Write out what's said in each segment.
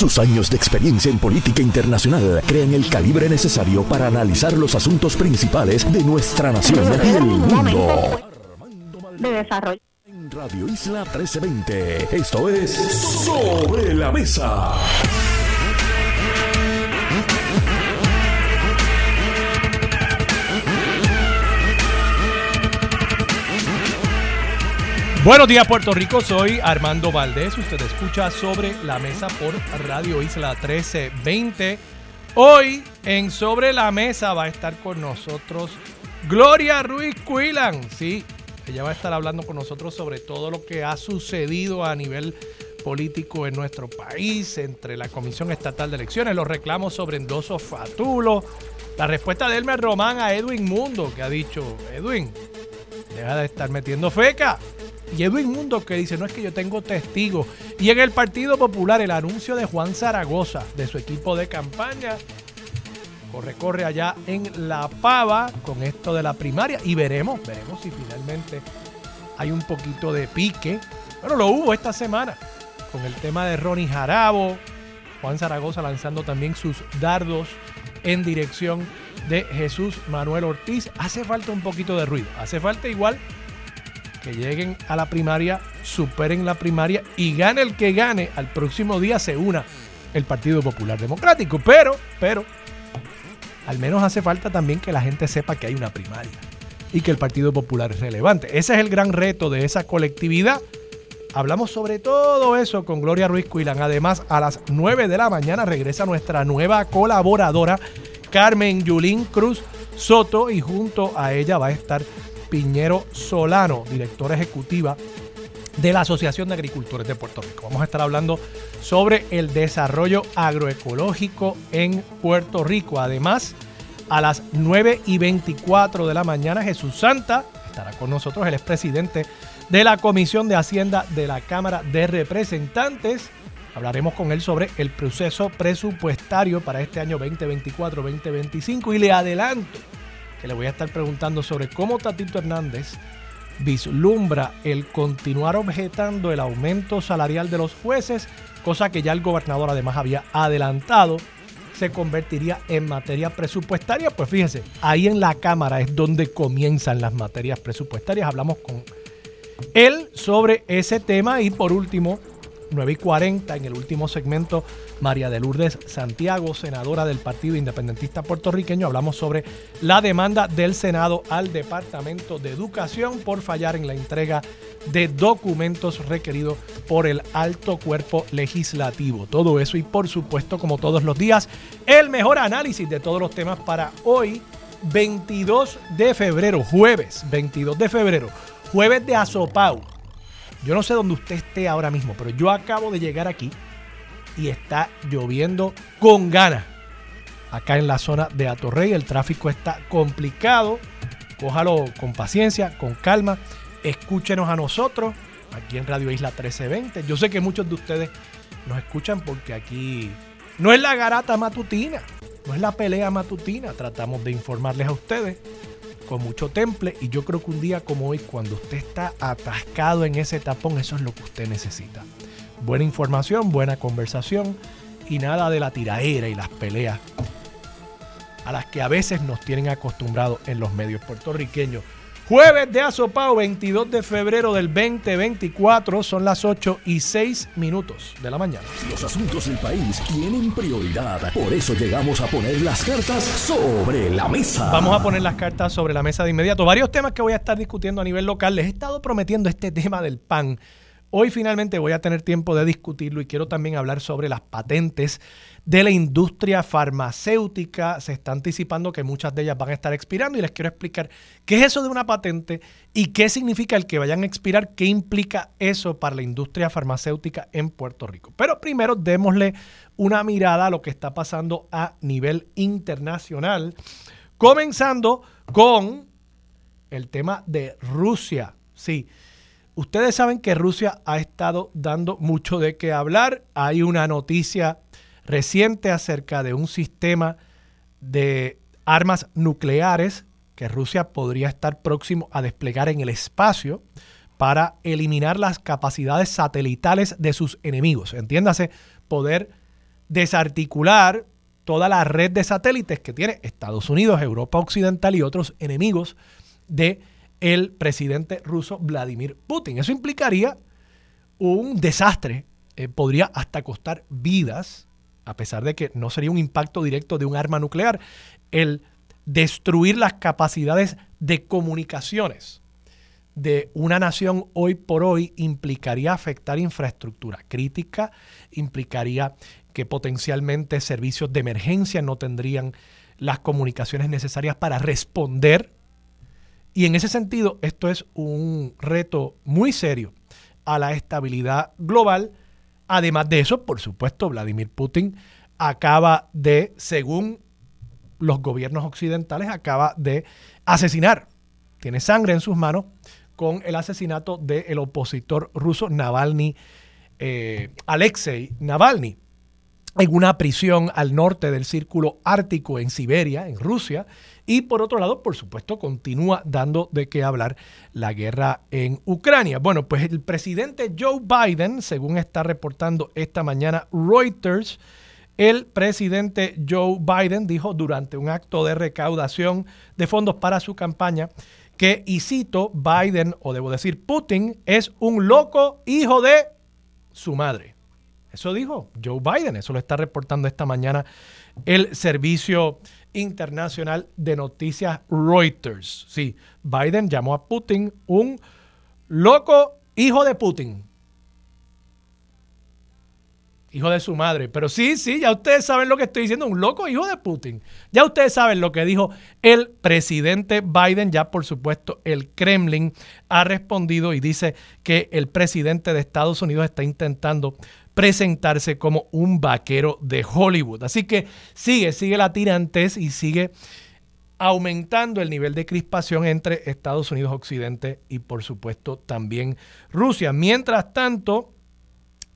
Sus años de experiencia en política internacional crean el calibre necesario para analizar los asuntos principales de nuestra nación y el mundo. de desarrollo. En Radio Isla 1320, esto es Sobre la Mesa. Buenos días Puerto Rico, soy Armando Valdés, usted escucha sobre la mesa por Radio Isla 1320. Hoy en Sobre la Mesa va a estar con nosotros Gloria Ruiz Cuilan, sí, ella va a estar hablando con nosotros sobre todo lo que ha sucedido a nivel político en nuestro país, entre la Comisión Estatal de Elecciones, los reclamos sobre endoso fatulo, la respuesta de Elmer Román a Edwin Mundo, que ha dicho, Edwin, deja de estar metiendo feca. Y Edwin Mundo que dice, no es que yo tengo testigos. Y en el Partido Popular el anuncio de Juan Zaragoza, de su equipo de campaña, corre, corre allá en La Pava con esto de la primaria. Y veremos, veremos si finalmente hay un poquito de pique. Bueno, lo hubo esta semana con el tema de Ronnie Jarabo. Juan Zaragoza lanzando también sus dardos en dirección de Jesús Manuel Ortiz. Hace falta un poquito de ruido. Hace falta igual que lleguen a la primaria, superen la primaria y gane el que gane, al próximo día se una el Partido Popular Democrático. Pero, pero, al menos hace falta también que la gente sepa que hay una primaria y que el Partido Popular es relevante. Ese es el gran reto de esa colectividad. Hablamos sobre todo eso con Gloria Ruiz Cuilan. Además, a las 9 de la mañana regresa nuestra nueva colaboradora, Carmen Yulín Cruz Soto, y junto a ella va a estar Piñero Solano, directora ejecutiva de la Asociación de Agricultores de Puerto Rico. Vamos a estar hablando sobre el desarrollo agroecológico en Puerto Rico. Además, a las 9 y 24 de la mañana, Jesús Santa estará con nosotros, el expresidente de la Comisión de Hacienda de la Cámara de Representantes. Hablaremos con él sobre el proceso presupuestario para este año 2024-2025 y le adelanto que le voy a estar preguntando sobre cómo Tatito Hernández vislumbra el continuar objetando el aumento salarial de los jueces, cosa que ya el gobernador además había adelantado, se convertiría en materia presupuestaria. Pues fíjense, ahí en la Cámara es donde comienzan las materias presupuestarias. Hablamos con él sobre ese tema y por último 9 y 40 en el último segmento, María de Lourdes Santiago, senadora del Partido Independentista Puertorriqueño. Hablamos sobre la demanda del Senado al Departamento de Educación por fallar en la entrega de documentos requeridos por el alto cuerpo legislativo. Todo eso y por supuesto, como todos los días, el mejor análisis de todos los temas para hoy, 22 de febrero, jueves 22 de febrero, jueves de Azopau yo no sé dónde usted esté ahora mismo, pero yo acabo de llegar aquí y está lloviendo con ganas. Acá en la zona de Atorrey el tráfico está complicado. Cójalo con paciencia, con calma. Escúchenos a nosotros aquí en Radio Isla 1320. Yo sé que muchos de ustedes nos escuchan porque aquí no es la garata matutina, no es la pelea matutina. Tratamos de informarles a ustedes con mucho temple y yo creo que un día como hoy, cuando usted está atascado en ese tapón, eso es lo que usted necesita. Buena información, buena conversación y nada de la tiraera y las peleas a las que a veces nos tienen acostumbrados en los medios puertorriqueños. Jueves de Azopao, 22 de febrero del 2024, son las 8 y 6 minutos de la mañana. Los asuntos del país tienen prioridad. Por eso llegamos a poner las cartas sobre la mesa. Vamos a poner las cartas sobre la mesa de inmediato. Varios temas que voy a estar discutiendo a nivel local. Les he estado prometiendo este tema del pan. Hoy finalmente voy a tener tiempo de discutirlo y quiero también hablar sobre las patentes de la industria farmacéutica. Se está anticipando que muchas de ellas van a estar expirando y les quiero explicar qué es eso de una patente y qué significa el que vayan a expirar, qué implica eso para la industria farmacéutica en Puerto Rico. Pero primero démosle una mirada a lo que está pasando a nivel internacional, comenzando con el tema de Rusia. Sí. Ustedes saben que Rusia ha estado dando mucho de qué hablar. Hay una noticia reciente acerca de un sistema de armas nucleares que Rusia podría estar próximo a desplegar en el espacio para eliminar las capacidades satelitales de sus enemigos. Entiéndase, poder desarticular toda la red de satélites que tiene Estados Unidos, Europa Occidental y otros enemigos de el presidente ruso Vladimir Putin. Eso implicaría un desastre, eh, podría hasta costar vidas, a pesar de que no sería un impacto directo de un arma nuclear, el destruir las capacidades de comunicaciones de una nación hoy por hoy implicaría afectar infraestructura crítica, implicaría que potencialmente servicios de emergencia no tendrían las comunicaciones necesarias para responder. Y en ese sentido, esto es un reto muy serio a la estabilidad global. Además de eso, por supuesto, Vladimir Putin acaba de, según los gobiernos occidentales, acaba de asesinar, tiene sangre en sus manos con el asesinato del opositor ruso Navalny, eh, Alexei Navalny, en una prisión al norte del Círculo Ártico en Siberia, en Rusia. Y por otro lado, por supuesto, continúa dando de qué hablar la guerra en Ucrania. Bueno, pues el presidente Joe Biden, según está reportando esta mañana Reuters, el presidente Joe Biden dijo durante un acto de recaudación de fondos para su campaña que, y cito, Biden, o debo decir Putin, es un loco hijo de su madre. Eso dijo Joe Biden, eso lo está reportando esta mañana el Servicio Internacional de Noticias Reuters. Sí, Biden llamó a Putin un loco hijo de Putin hijo de su madre. Pero sí, sí, ya ustedes saben lo que estoy diciendo, un loco hijo de Putin. Ya ustedes saben lo que dijo el presidente Biden, ya por supuesto el Kremlin ha respondido y dice que el presidente de Estados Unidos está intentando presentarse como un vaquero de Hollywood. Así que sigue, sigue la tirantes y sigue aumentando el nivel de crispación entre Estados Unidos Occidente y por supuesto también Rusia. Mientras tanto,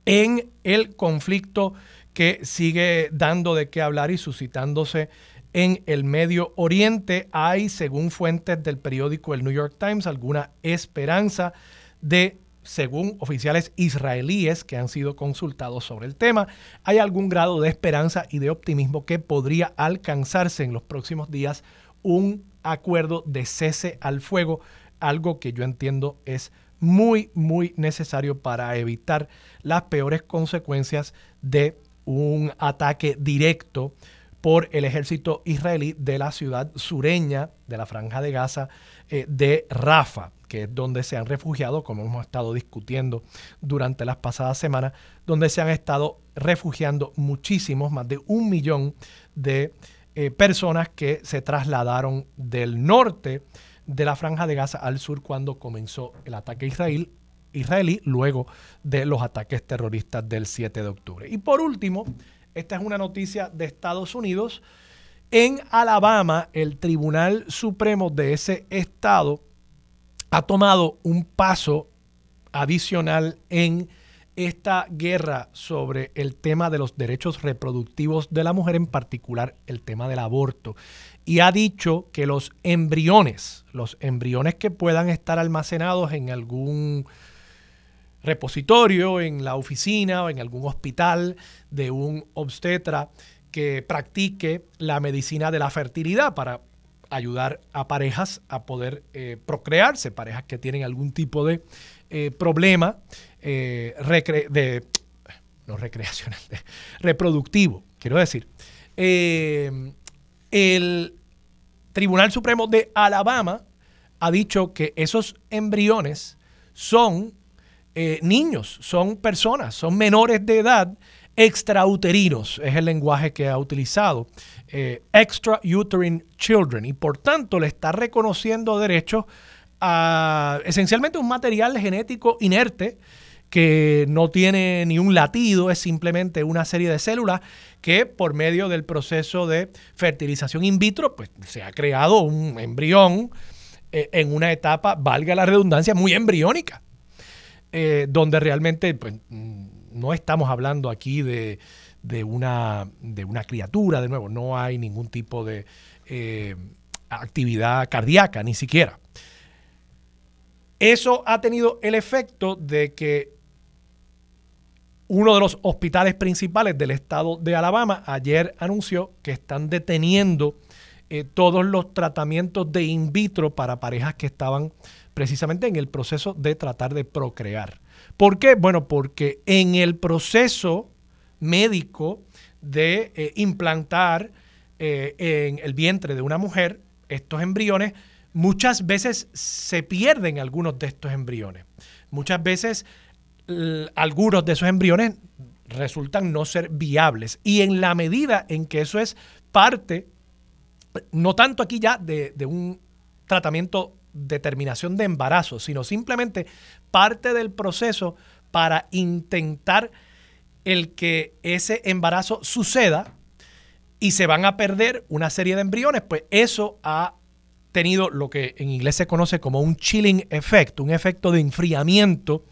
en el conflicto que sigue dando de qué hablar y suscitándose en el Medio Oriente. Hay, según fuentes del periódico El New York Times, alguna esperanza de, según oficiales israelíes que han sido consultados sobre el tema, hay algún grado de esperanza y de optimismo que podría alcanzarse en los próximos días un acuerdo de cese al fuego, algo que yo entiendo es muy, muy necesario para evitar las peores consecuencias de un ataque directo por el ejército israelí de la ciudad sureña de la franja de Gaza eh, de Rafa, que es donde se han refugiado, como hemos estado discutiendo durante las pasadas semanas, donde se han estado refugiando muchísimos, más de un millón de eh, personas que se trasladaron del norte de la franja de Gaza al sur cuando comenzó el ataque israel, israelí, luego de los ataques terroristas del 7 de octubre. Y por último, esta es una noticia de Estados Unidos. En Alabama, el Tribunal Supremo de ese estado ha tomado un paso adicional en esta guerra sobre el tema de los derechos reproductivos de la mujer, en particular el tema del aborto. Y ha dicho que los embriones, los embriones que puedan estar almacenados en algún repositorio, en la oficina o en algún hospital de un obstetra que practique la medicina de la fertilidad para ayudar a parejas a poder eh, procrearse, parejas que tienen algún tipo de eh, problema eh, de, no recreacional, reproductivo, quiero decir. El Tribunal Supremo de Alabama ha dicho que esos embriones son niños, son personas, son menores de edad extrauterinos, es el lenguaje que ha utilizado, eh, extrauterine children, y por tanto le está reconociendo derechos a esencialmente un material genético inerte que no tiene ni un latido, es simplemente una serie de células que por medio del proceso de fertilización in vitro, pues se ha creado un embrión eh, en una etapa, valga la redundancia, muy embriónica, eh, donde realmente pues, mm, no estamos hablando aquí de, una, de una criatura, de nuevo, no hay ningún tipo de eh, actividad cardíaca, ni siquiera. Eso ha tenido el efecto de que uno de los hospitales principales del estado de Alabama ayer anunció que están deteniendo eh, todos los tratamientos de in vitro para parejas que estaban precisamente en el proceso de tratar de procrear. ¿Por qué? Bueno, porque en el proceso médico de eh, implantar eh, en el vientre de una mujer estos embriones, muchas veces se pierden algunos de estos embriones. Muchas veces algunos de esos embriones resultan no ser viables. Y en la medida en que eso es parte, no tanto aquí ya de, de un tratamiento de terminación de embarazo, sino simplemente parte del proceso para intentar el que ese embarazo suceda y se van a perder una serie de embriones, pues eso ha tenido lo que en inglés se conoce como un chilling effect, un efecto de enfriamiento.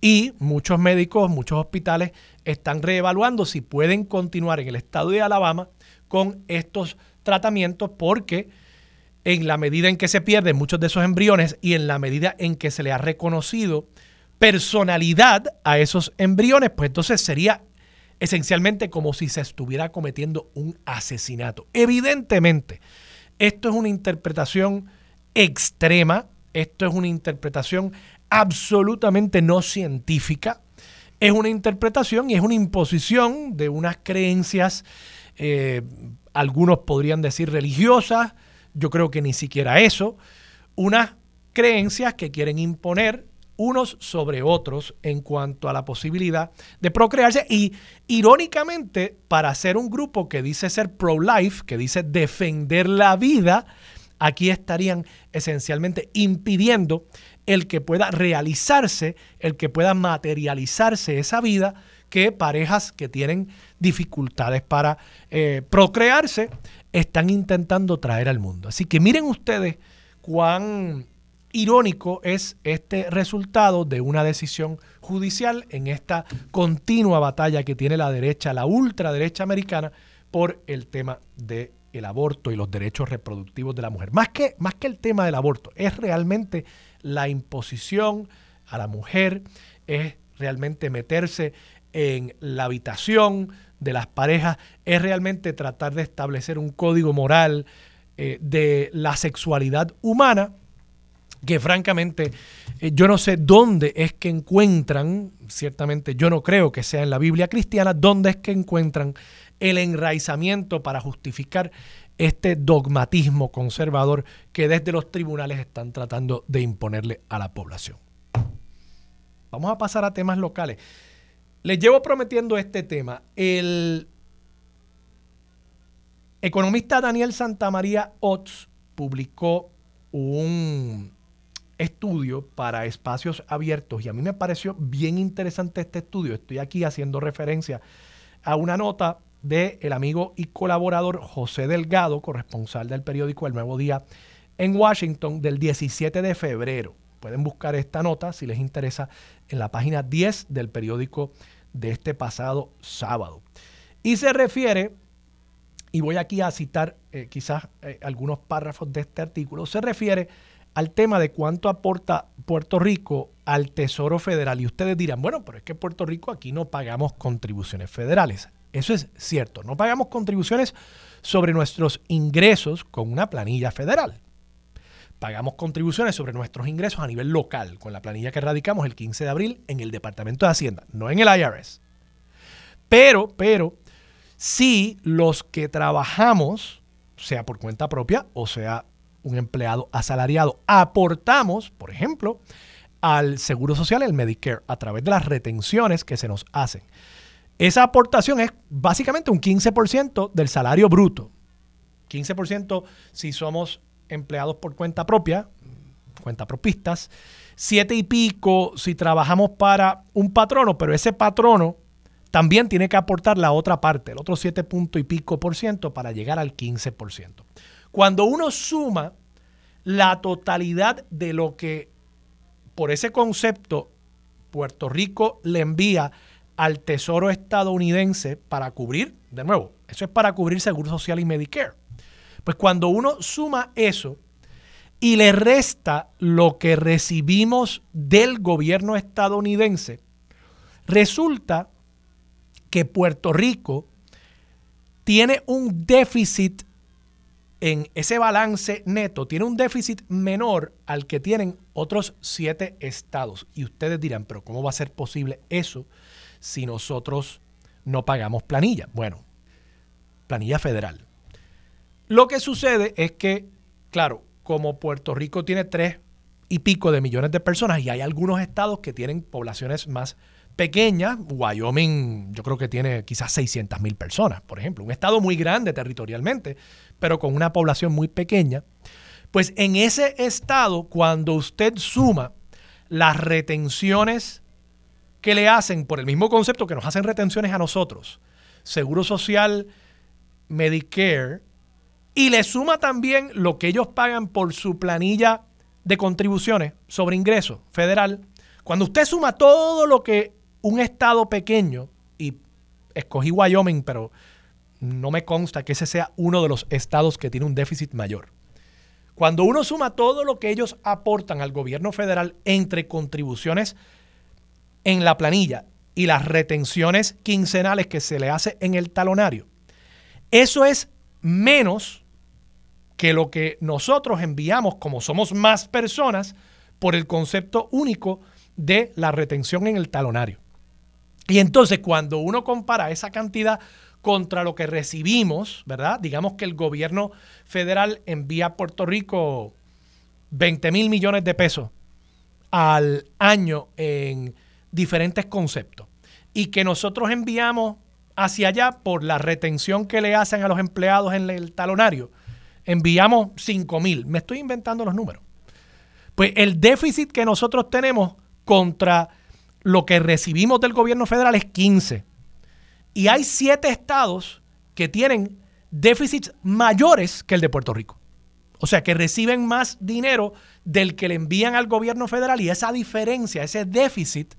Y muchos médicos, muchos hospitales están reevaluando si pueden continuar en el estado de Alabama con estos tratamientos porque en la medida en que se pierden muchos de esos embriones y en la medida en que se le ha reconocido personalidad a esos embriones, pues entonces sería esencialmente como si se estuviera cometiendo un asesinato. Evidentemente, esto es una interpretación extrema, esto es una interpretación absolutamente no científica, es una interpretación y es una imposición de unas creencias, eh, algunos podrían decir religiosas, yo creo que ni siquiera eso, unas creencias que quieren imponer unos sobre otros en cuanto a la posibilidad de procrearse y irónicamente para ser un grupo que dice ser pro-life, que dice defender la vida, aquí estarían esencialmente impidiendo el que pueda realizarse, el que pueda materializarse esa vida que parejas que tienen dificultades para eh, procrearse están intentando traer al mundo. Así que miren ustedes cuán irónico es este resultado de una decisión judicial en esta continua batalla que tiene la derecha, la ultraderecha americana, por el tema del el aborto y los derechos reproductivos de la mujer. Más que, más que el tema del aborto, es realmente la imposición a la mujer, es realmente meterse en la habitación de las parejas, es realmente tratar de establecer un código moral eh, de la sexualidad humana que francamente eh, yo no sé dónde es que encuentran, ciertamente yo no creo que sea en la Biblia cristiana, dónde es que encuentran el enraizamiento para justificar este dogmatismo conservador que desde los tribunales están tratando de imponerle a la población. Vamos a pasar a temas locales. Les llevo prometiendo este tema. El economista Daniel Santamaría Ots publicó un estudio para espacios abiertos y a mí me pareció bien interesante este estudio. Estoy aquí haciendo referencia a una nota del el amigo y colaborador José Delgado, corresponsal del periódico El Nuevo Día en Washington del 17 de febrero. Pueden buscar esta nota si les interesa en la página 10 del periódico de este pasado sábado. Y se refiere, y voy aquí a citar eh, quizás eh, algunos párrafos de este artículo, se refiere al tema de cuánto aporta Puerto Rico al Tesoro Federal. Y ustedes dirán, bueno, pero es que Puerto Rico aquí no pagamos contribuciones federales. Eso es cierto, no pagamos contribuciones sobre nuestros ingresos con una planilla federal. Pagamos contribuciones sobre nuestros ingresos a nivel local, con la planilla que radicamos el 15 de abril en el Departamento de Hacienda, no en el IRS. Pero, pero, sí los que trabajamos, sea por cuenta propia o sea un empleado asalariado. Aportamos, por ejemplo, al Seguro Social, el Medicare, a través de las retenciones que se nos hacen. Esa aportación es básicamente un 15% del salario bruto. 15% si somos empleados por cuenta propia, cuenta propistas. Siete y pico si trabajamos para un patrono, pero ese patrono también tiene que aportar la otra parte, el otro 7 punto y pico por ciento para llegar al 15%. Cuando uno suma la totalidad de lo que por ese concepto Puerto Rico le envía al Tesoro estadounidense para cubrir, de nuevo, eso es para cubrir Seguro Social y Medicare. Pues cuando uno suma eso y le resta lo que recibimos del gobierno estadounidense, resulta que Puerto Rico tiene un déficit en ese balance neto, tiene un déficit menor al que tienen otros siete estados. Y ustedes dirán, pero ¿cómo va a ser posible eso si nosotros no pagamos planilla? Bueno, planilla federal. Lo que sucede es que, claro, como Puerto Rico tiene tres y pico de millones de personas y hay algunos estados que tienen poblaciones más pequeñas, Wyoming yo creo que tiene quizás 600 mil personas, por ejemplo, un estado muy grande territorialmente, pero con una población muy pequeña, pues en ese estado, cuando usted suma las retenciones que le hacen por el mismo concepto que nos hacen retenciones a nosotros, Seguro Social, Medicare, y le suma también lo que ellos pagan por su planilla de contribuciones sobre ingresos federal, cuando usted suma todo lo que un estado pequeño, y escogí Wyoming, pero no me consta que ese sea uno de los estados que tiene un déficit mayor. Cuando uno suma todo lo que ellos aportan al gobierno federal entre contribuciones en la planilla y las retenciones quincenales que se le hace en el talonario, eso es menos que lo que nosotros enviamos, como somos más personas, por el concepto único de la retención en el talonario. Y entonces cuando uno compara esa cantidad contra lo que recibimos, ¿verdad? Digamos que el gobierno federal envía a Puerto Rico 20 mil millones de pesos al año en diferentes conceptos y que nosotros enviamos hacia allá por la retención que le hacen a los empleados en el talonario, enviamos 5 mil. Me estoy inventando los números. Pues el déficit que nosotros tenemos contra lo que recibimos del gobierno federal es 15. Y hay 7 estados que tienen déficits mayores que el de Puerto Rico. O sea, que reciben más dinero del que le envían al gobierno federal y esa diferencia, ese déficit,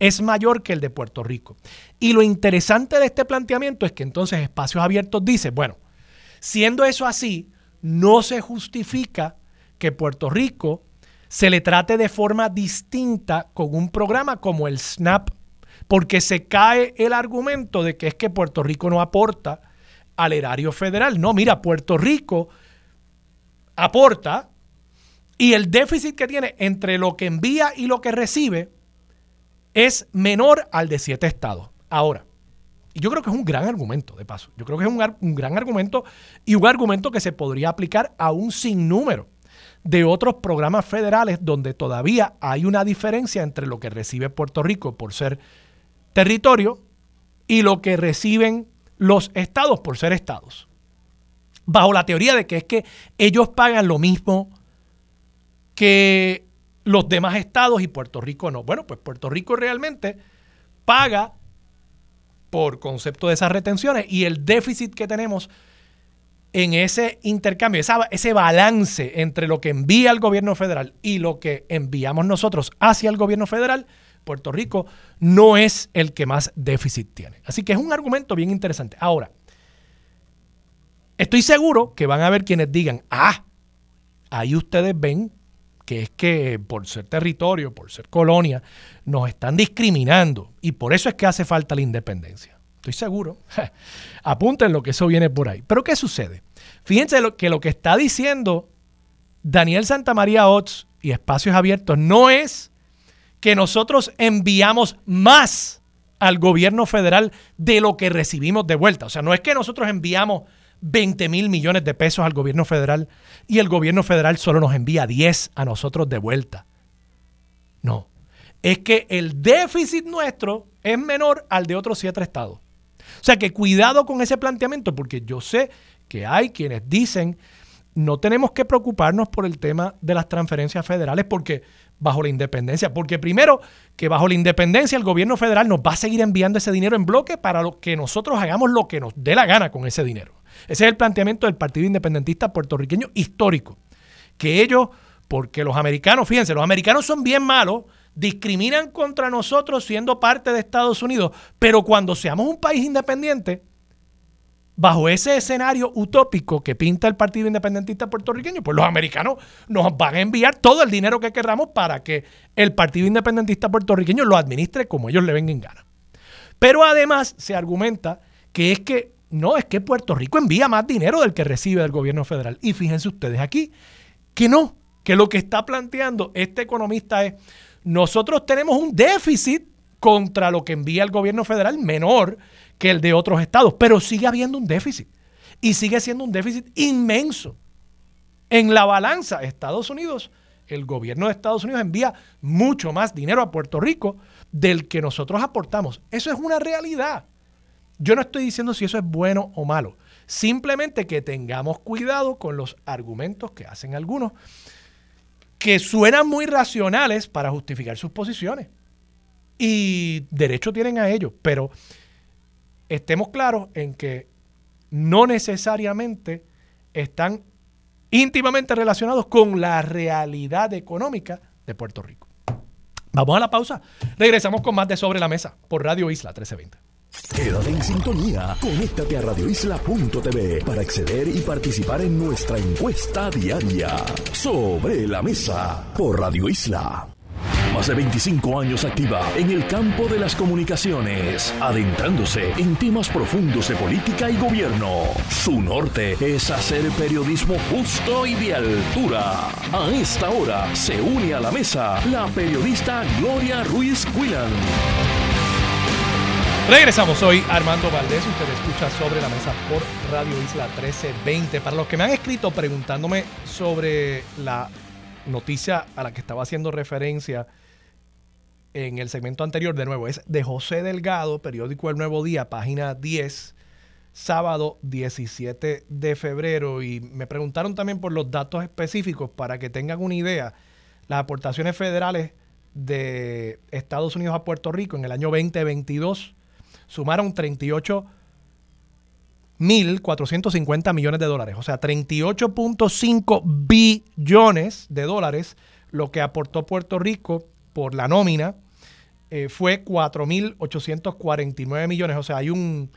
es mayor que el de Puerto Rico. Y lo interesante de este planteamiento es que entonces Espacios Abiertos dice, bueno, siendo eso así, no se justifica que Puerto Rico se le trate de forma distinta con un programa como el SNAP, porque se cae el argumento de que es que Puerto Rico no aporta al erario federal. No, mira, Puerto Rico aporta y el déficit que tiene entre lo que envía y lo que recibe es menor al de siete estados. Ahora, y yo creo que es un gran argumento, de paso. Yo creo que es un, gran argumento y un argumento que se podría aplicar a un sinnúmero de otros programas federales donde todavía hay una diferencia entre lo que recibe Puerto Rico por ser territorio y lo que reciben los estados por ser estados. Bajo la teoría de que es que ellos pagan lo mismo que los demás estados y Puerto Rico no. Bueno, pues Puerto Rico realmente paga por concepto de esas retenciones y el déficit que tenemos en ese intercambio, ese balance entre lo que envía el gobierno federal y lo que enviamos nosotros hacia el gobierno federal, Puerto Rico no es el que más déficit tiene. Así que es un argumento bien interesante. Ahora, estoy seguro que van a haber quienes digan, ah, ahí ustedes ven que es que por ser territorio, por ser colonia, nos están discriminando y por eso es que hace falta la independencia. Estoy seguro. Apunten lo que eso viene por ahí. Pero ¿qué sucede? Fíjense que lo que está diciendo Daniel Santamaría Ots y Espacios Abiertos no es que nosotros enviamos más al gobierno federal de lo que recibimos de vuelta. O sea, no es que nosotros enviamos 20 mil millones de pesos al gobierno federal y el gobierno federal solo nos envía 10 a nosotros de vuelta. No, es que el déficit nuestro es menor al de otros siete estados. O sea que cuidado con ese planteamiento porque yo sé que hay quienes dicen no tenemos que preocuparnos por el tema de las transferencias federales porque bajo la independencia, porque primero que bajo la independencia el gobierno federal nos va a seguir enviando ese dinero en bloque para que nosotros hagamos lo que nos dé la gana con ese dinero. Ese es el planteamiento del Partido Independentista puertorriqueño histórico. Que ellos, porque los americanos, fíjense, los americanos son bien malos, discriminan contra nosotros siendo parte de Estados Unidos, pero cuando seamos un país independiente, bajo ese escenario utópico que pinta el Partido Independentista puertorriqueño, pues los americanos nos van a enviar todo el dinero que queramos para que el Partido Independentista puertorriqueño lo administre como ellos le vengan en gana. Pero además se argumenta que es que no, es que Puerto Rico envía más dinero del que recibe del gobierno federal. Y fíjense ustedes aquí que no, que lo que está planteando este economista es, nosotros tenemos un déficit contra lo que envía el gobierno federal menor que el de otros estados, pero sigue habiendo un déficit y sigue siendo un déficit inmenso. En la balanza, Estados Unidos, el gobierno de Estados Unidos envía mucho más dinero a Puerto Rico del que nosotros aportamos. Eso es una realidad. Yo no estoy diciendo si eso es bueno o malo. Simplemente que tengamos cuidado con los argumentos que hacen algunos que suenan muy racionales para justificar sus posiciones. Y derecho tienen a ello, pero estemos claros en que no necesariamente están íntimamente relacionados con la realidad económica de Puerto Rico. Vamos a la pausa. Regresamos con más de Sobre la Mesa por Radio Isla 1320. Quédate en sintonía. Conéctate a radioisla.tv para acceder y participar en nuestra encuesta diaria. Sobre la mesa por Radio Isla. Más de 25 años activa en el campo de las comunicaciones, adentrándose en temas profundos de política y gobierno. Su norte es hacer periodismo justo y de altura. A esta hora se une a la mesa la periodista Gloria Ruiz Quillan. Regresamos hoy, Armando Valdés. Usted escucha sobre la mesa por Radio Isla 1320. Para los que me han escrito preguntándome sobre la noticia a la que estaba haciendo referencia en el segmento anterior, de nuevo, es de José Delgado, periódico El Nuevo Día, página 10, sábado 17 de febrero. Y me preguntaron también por los datos específicos para que tengan una idea. Las aportaciones federales de Estados Unidos a Puerto Rico en el año 2022 sumaron 38.450 millones de dólares, o sea, 38.5 billones de dólares, lo que aportó Puerto Rico por la nómina eh, fue 4.849 millones, o sea, hay un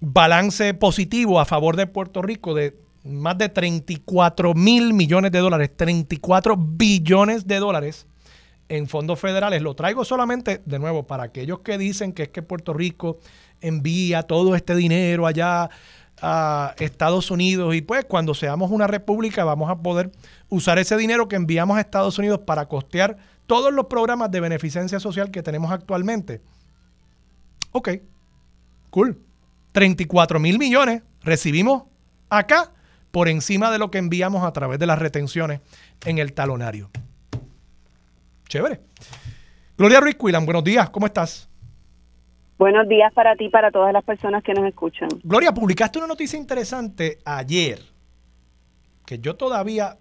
balance positivo a favor de Puerto Rico de más de 34 mil millones de dólares, 34 billones de dólares en fondos federales. Lo traigo solamente, de nuevo, para aquellos que dicen que es que Puerto Rico envía todo este dinero allá a Estados Unidos y pues cuando seamos una república vamos a poder usar ese dinero que enviamos a Estados Unidos para costear todos los programas de beneficencia social que tenemos actualmente. Ok, cool. 34 mil millones recibimos acá por encima de lo que enviamos a través de las retenciones en el talonario. Chévere. Gloria Ruiz Cuilan, buenos días, ¿cómo estás? Buenos días para ti y para todas las personas que nos escuchan. Gloria, publicaste una noticia interesante ayer, que yo todavía,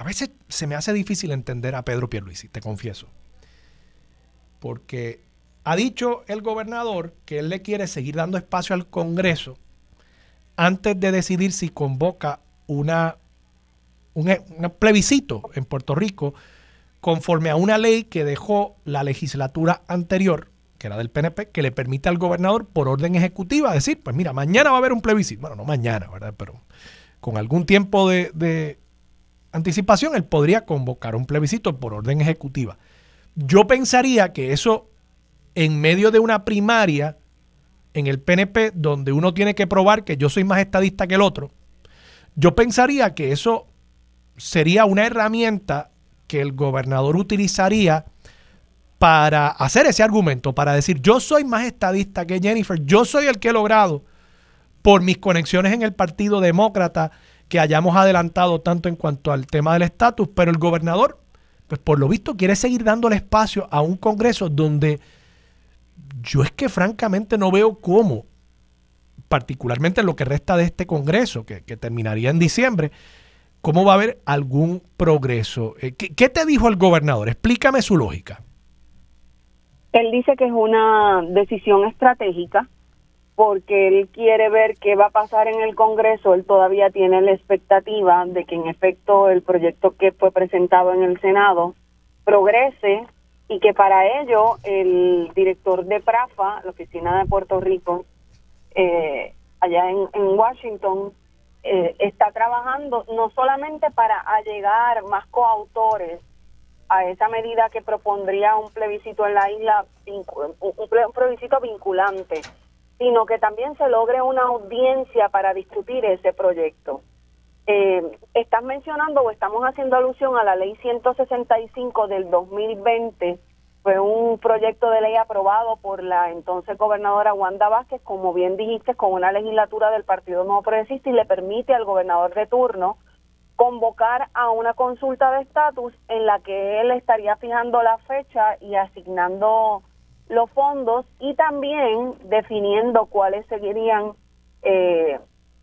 a veces se me hace difícil entender a Pedro Pierluisi, te confieso. Porque ha dicho el gobernador que él le quiere seguir dando espacio al Congreso antes de decidir si convoca una, un, un plebiscito en Puerto Rico conforme a una ley que dejó la legislatura anterior, que era del PNP, que le permite al gobernador por orden ejecutiva decir, pues mira, mañana va a haber un plebiscito. Bueno, no mañana, ¿verdad? Pero con algún tiempo de, anticipación, él podría convocar un plebiscito por orden ejecutiva. Yo pensaría que eso, en medio de una primaria en el PNP, donde uno tiene que probar que yo soy más estadista que el otro, yo pensaría que eso sería una herramienta que el gobernador utilizaría para hacer ese argumento, para decir, yo soy más estadista que Jennifer, yo soy el que he logrado, por mis conexiones en el Partido Demócrata, que hayamos adelantado tanto en cuanto al tema del estatus, pero el gobernador, pues por lo visto, quiere seguir dándole espacio a un Congreso donde yo es que francamente no veo cómo, particularmente en lo que resta de este Congreso, que, terminaría en diciembre, ¿cómo va a haber algún progreso? Eh, ¿Qué, te dijo el gobernador? Explícame su lógica. Él dice que es una decisión estratégica porque él quiere ver qué va a pasar en el Congreso. Él todavía tiene la expectativa de que en efecto el proyecto que fue presentado en el Senado progrese y que para ello el director de PRAFA, la oficina de Puerto Rico, eh, allá en, Washington, eh, está trabajando no solamente para allegar más coautores a esa medida que propondría un plebiscito en la isla, un plebiscito vinculante, sino que también se logre una audiencia para discutir ese proyecto. Eh, estás mencionando o estamos haciendo alusión a la ley 165 del 2020 fue un proyecto de ley aprobado por la entonces gobernadora Wanda Vázquez, como bien dijiste, con una legislatura del Partido Nuevo Progresista y le permite al gobernador de turno convocar a una consulta de estatus en la que él estaría fijando la fecha y asignando los fondos y también definiendo cuáles serían eh,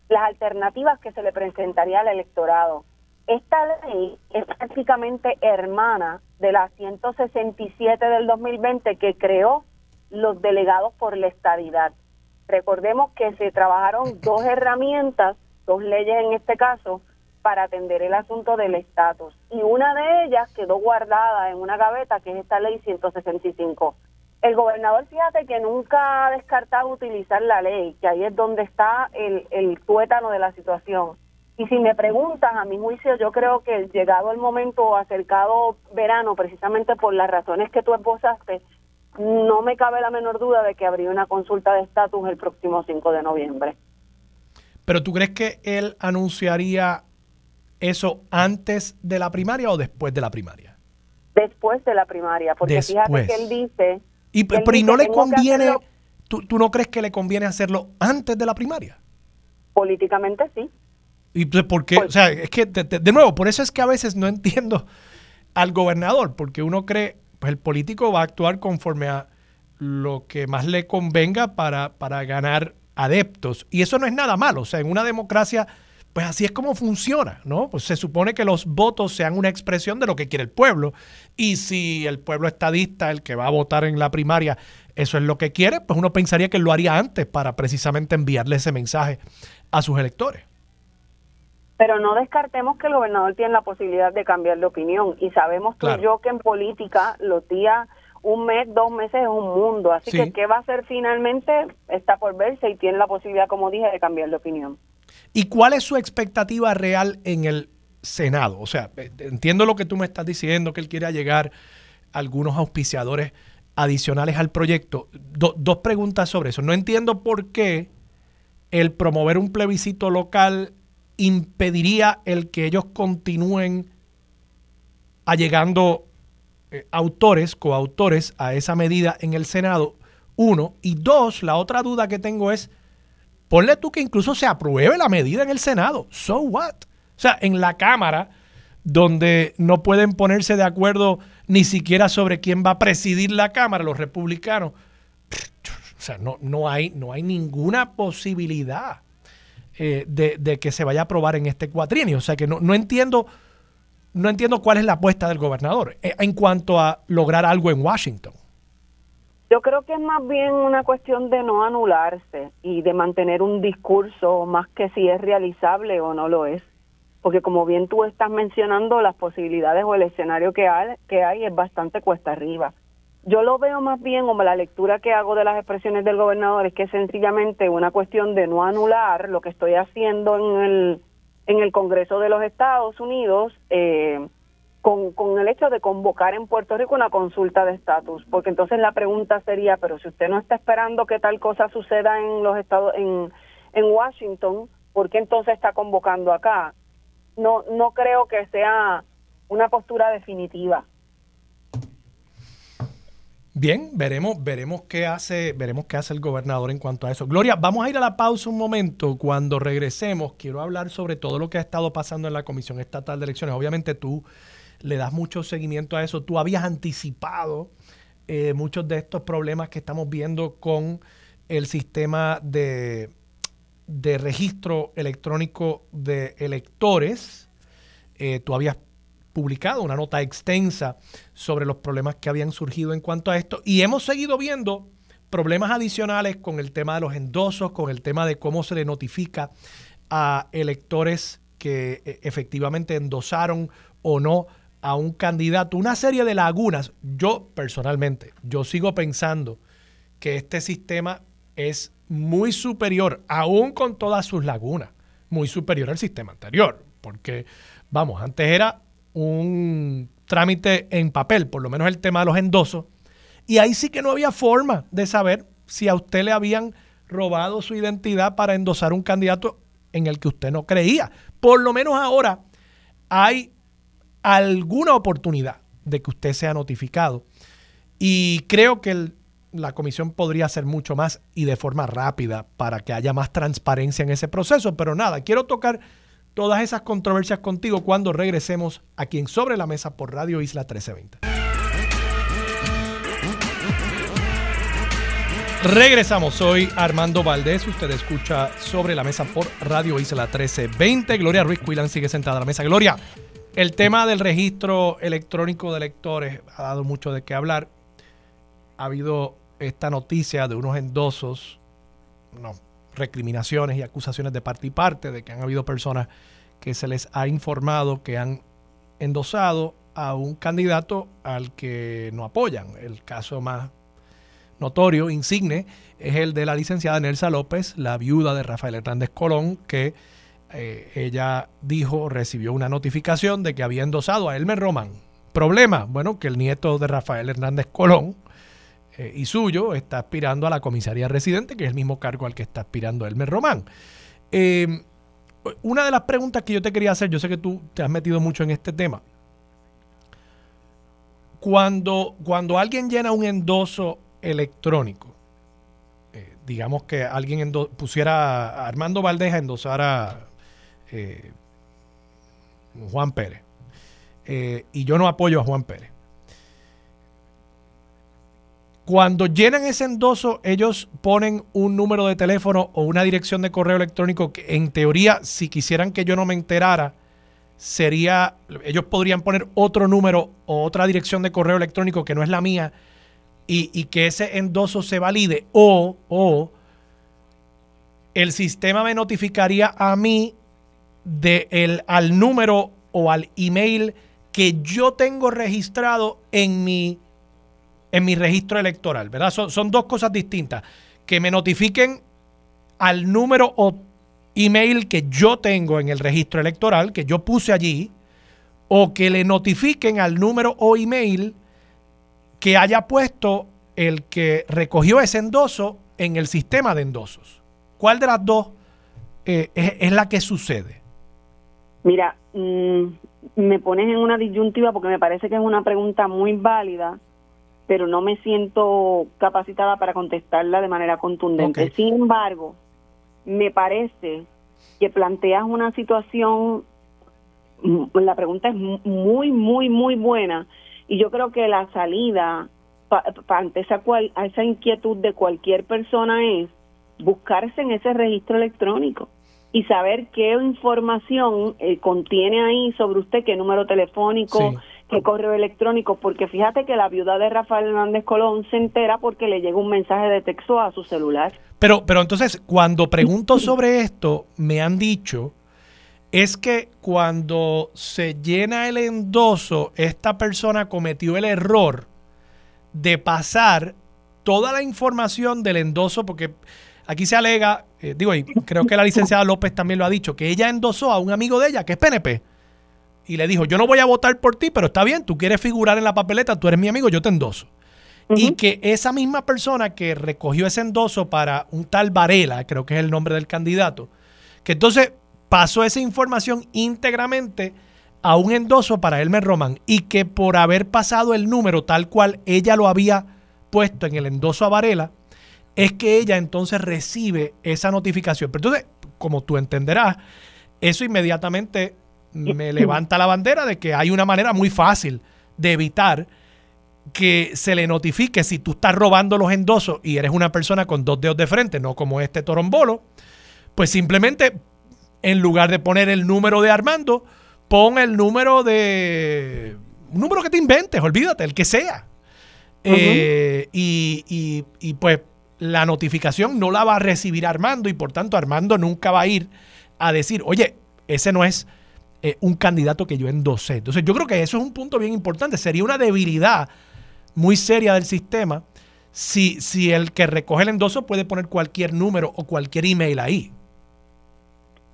las alternativas que se le presentaría al electorado. Esta ley es prácticamente hermana de la 167 del 2020 que creó los delegados por la estadidad. Recordemos que se trabajaron dos herramientas, dos leyes en este caso, para atender el asunto del estatus. Y una de ellas quedó guardada en una gaveta, que es esta ley 165. El gobernador, fíjate que nunca ha descartado utilizar la ley, que ahí es donde está el, el tuétano de la situación y si me preguntas, a mi juicio, yo creo que llegado el momento acercado verano, precisamente por las razones que tú esbozaste, no me cabe la menor duda de que habría una consulta de estatus el próximo 5 de noviembre. Pero tú crees que él anunciaría eso antes de la primaria o después de la primaria? Después de la primaria, porque fíjate que él dice... Y, pero ¿y no le conviene, ¿tú, ¿tú no crees que le conviene hacerlo antes de la primaria? Políticamente sí. ¿Y pues, por qué? o sea, es que, de, nuevo, por eso es que a veces no entiendo al gobernador, porque uno cree, pues el político va a actuar conforme a lo que más le convenga para, para ganar adeptos. Y eso no es nada malo. O sea, en una democracia, pues así es como funciona, ¿no? Pues se supone que los votos sean una expresión de lo que quiere el pueblo. Y si el pueblo estadista, el que va a votar en la primaria, eso es lo que quiere, pues uno pensaría que lo haría antes para precisamente enviarle ese mensaje a sus electores. Pero no descartemos que el gobernador tiene la posibilidad de cambiar de opinión y sabemos tú y yo que en política los días, un mes, dos meses es un mundo. Así que qué va a hacer finalmente está por verse y tiene la posibilidad, como dije, de cambiar de opinión. ¿Y cuál es su expectativa real en el Senado? O sea, eh, entiendo lo que tú me estás diciendo, que él quiere llegar algunos auspiciadores adicionales al proyecto. dos preguntas sobre eso. No entiendo por qué el promover un plebiscito local impediría el que ellos continúen allegando eh, autores, coautores a esa medida en el Senado, uno. Y dos, la otra duda que tengo es, ponle tú que incluso se apruebe la medida en el Senado. So what? O sea, en la Cámara, donde no pueden ponerse de acuerdo ni siquiera sobre quién va a presidir la Cámara, los republicanos. O sea, no, no, hay, no hay ninguna posibilidad eh, de, que se vaya a aprobar en este cuatrienio. O sea que no, no entiendo no entiendo cuál es la apuesta del gobernador eh, en cuanto a lograr algo en Washington. Yo creo que es más bien una cuestión de no anularse y de mantener un discurso más que si es realizable o no lo es. Porque como bien tú estás mencionando, las posibilidades o el escenario que hay, que hay es bastante cuesta arriba. Yo lo veo más bien como la lectura que hago de las expresiones del gobernador es que es sencillamente una cuestión de no anular lo que estoy haciendo en el, en el Congreso de los Estados Unidos eh, con, con el hecho de convocar en Puerto Rico una consulta de estatus, porque entonces la pregunta sería, pero si usted no está esperando que tal cosa suceda en los estados en, en Washington, ¿por qué entonces está convocando acá? No no creo que sea una postura definitiva. Bien, veremos, veremos qué hace, veremos qué hace el gobernador en cuanto a eso. Gloria, vamos a ir a la pausa un momento. Cuando regresemos, quiero hablar sobre todo lo que ha estado pasando en la Comisión Estatal de Elecciones. Obviamente tú le das mucho seguimiento a eso. Tú habías anticipado eh, muchos de estos problemas que estamos viendo con el sistema de, de registro electrónico de electores. Eh, tú habías publicado una nota extensa sobre los problemas que habían surgido en cuanto a esto y hemos seguido viendo problemas adicionales con el tema de los endosos, con el tema de cómo se le notifica a electores que eh, efectivamente endosaron o no a un candidato, una serie de lagunas. Yo personalmente, yo sigo pensando que este sistema es muy superior, aún con todas sus lagunas, muy superior al sistema anterior, porque, vamos, antes era un trámite en papel, por lo menos el tema de los endosos. Y ahí sí que no había forma de saber si a usted le habían robado su identidad para endosar un candidato en el que usted no creía. Por lo menos ahora hay alguna oportunidad de que usted sea notificado. Y creo que la comisión podría hacer mucho más y de forma rápida para que haya más transparencia en ese proceso. Pero nada, quiero tocar todas esas controversias contigo cuando regresemos aquí en Sobre la Mesa por Radio Isla 1320. Regresamos, soy Armando Valdés, usted escucha Sobre la Mesa por Radio Isla 1320. Gloria Ruiz Cuilan sigue sentada a la mesa. Gloria, el tema del registro electrónico de electores ha dado mucho de qué hablar. Ha habido esta noticia de unos endosos, no, recriminaciones y acusaciones de parte y parte de que han habido personas que se les ha informado que han endosado a un candidato al que no apoyan. El caso más notorio, insigne, es el de la licenciada Nelsa López, la viuda de Rafael Hernández Colón, que eh, ella dijo, recibió una notificación de que había endosado a Elmer Román. Problema, bueno, que el nieto de Rafael Hernández Colón eh, y suyo está aspirando a la comisaría residente, que es el mismo cargo al que está aspirando Elmer Román. Em, una de las preguntas que yo te quería hacer, yo sé que tú te has metido mucho en este tema. Cuando, cuando alguien llena un endoso electrónico, eh, digamos que alguien pusiera a Armando Valdez a endosar a eh, Juan Pérez. Eh, y yo no apoyo a Juan Pérez. Cuando llenan ese endoso, ellos ponen un número de teléfono o una dirección de correo electrónico que en teoría, si quisieran que yo no me enterara, sería, ellos podrían poner otro número o otra dirección de correo electrónico que no es la mía y, y que ese endoso se valide o, o el sistema me notificaría a mí de el, al número o al email que yo tengo registrado en mi, en mi registro electoral, ¿verdad? Son, dos cosas distintas. Que me notifiquen al número o email que yo tengo en el registro electoral, que yo puse allí, o que le notifiquen al número o email que haya puesto el que recogió ese endoso en el sistema de endosos. ¿Cuál de las dos eh, es, la que sucede? Mira, mm, me pones en una disyuntiva porque me parece que es una pregunta muy válida, pero no me siento capacitada para contestarla de manera contundente. Sin embargo, me parece que planteas una situación, mm, la pregunta es muy, muy, muy buena, y yo creo que la salida ante esa, cual, a esa inquietud de cualquier persona es buscarse en ese registro electrónico y saber qué información eh, contiene ahí sobre usted, qué número telefónico, qué correo electrónico, porque fíjate que la viuda de Rafael Hernández Colón se entera porque le llega un mensaje de texto a su celular. Pero, pero entonces, cuando pregunto sobre esto, me han dicho es que cuando se llena el endoso, esta persona cometió el error de pasar toda la información del endoso, porque Aquí se alega, eh, digo, y creo que la licenciada López también lo ha dicho, que ella endosó a un amigo de ella que es PNP y le dijo, yo no voy a votar por ti, pero está bien, tú quieres figurar en la papeleta, tú eres mi amigo, yo te endoso. Y que esa misma persona que recogió ese endoso para un tal Varela, creo que es el nombre del candidato, que entonces pasó esa información íntegramente a un endoso para Elmer Román y que por haber pasado el número tal cual ella lo había puesto en el endoso a Varela, es que ella entonces recibe esa notificación. Pero entonces, como tú entenderás, eso inmediatamente me levanta la bandera de que hay una manera muy fácil de evitar que se le notifique si tú estás robando los endosos y eres una persona con dos dedos de frente, no como este torombolo, pues simplemente en lugar de poner el número de Armando, pon el número de... Un número que te inventes, olvídate, el que sea. Eh, y, y pues la notificación no la va a recibir Armando y por tanto Armando nunca va a ir a decir, oye, ese no es eh, un candidato que yo endosé. Entonces yo creo que eso es un punto bien importante. Sería una debilidad muy seria del sistema si, si el que recoge el endoso puede poner cualquier número o cualquier email ahí.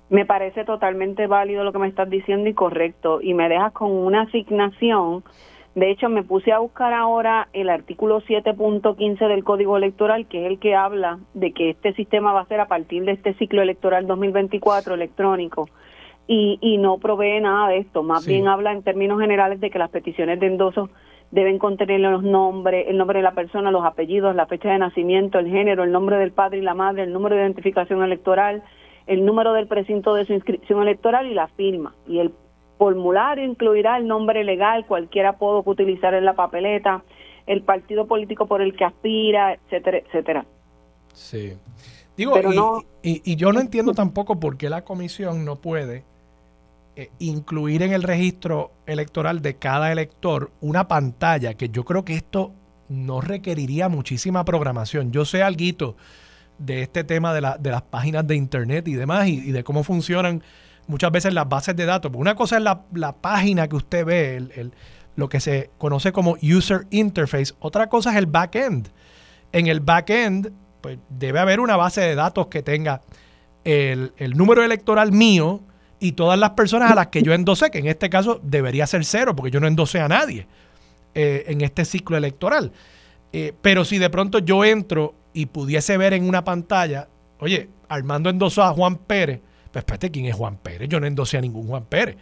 Me parece totalmente válido lo que me estás diciendo y correcto. Y me dejas con una asignación. De hecho, me puse a buscar ahora el artículo 7.15 del Código Electoral, que es el que habla de que este sistema va a ser a partir de este ciclo electoral 2024 electrónico. Y, y no provee nada de esto. Más bien habla en términos generales de que las peticiones de endoso deben contener los nombres, el nombre de la persona, los apellidos, la fecha de nacimiento, el género, el nombre del padre y la madre, el número de identificación electoral, el número del precinto de su inscripción electoral y la firma. Y el formulario incluirá el nombre legal, cualquier apodo que utilizar en la papeleta, el partido político por el que aspira, etcétera, etcétera. Sí. Digo, y, y, yo no entiendo tampoco por qué la comisión no puede eh, incluir en el registro electoral de cada elector una pantalla, que yo creo que esto no requeriría muchísima programación. Yo sé algo de este tema de, la, de las páginas de internet y demás y, de cómo funcionan muchas veces las bases de datos. una cosa es la, página que usted ve, el, lo que se conoce como user interface, otra cosa es el backend. En el backend, pues debe haber una base de datos que tenga el, el número electoral mío y todas las personas a las que yo endosé, que en este caso debería ser cero, porque yo no endosé a nadie eh, en este ciclo electoral. Eh, pero si de pronto yo entro y pudiese ver en una pantalla, oye, Armando endosó a Juan Pérez, pues espérate, ¿quién es Juan Pérez? Yo no endosé a ningún Juan Pérez.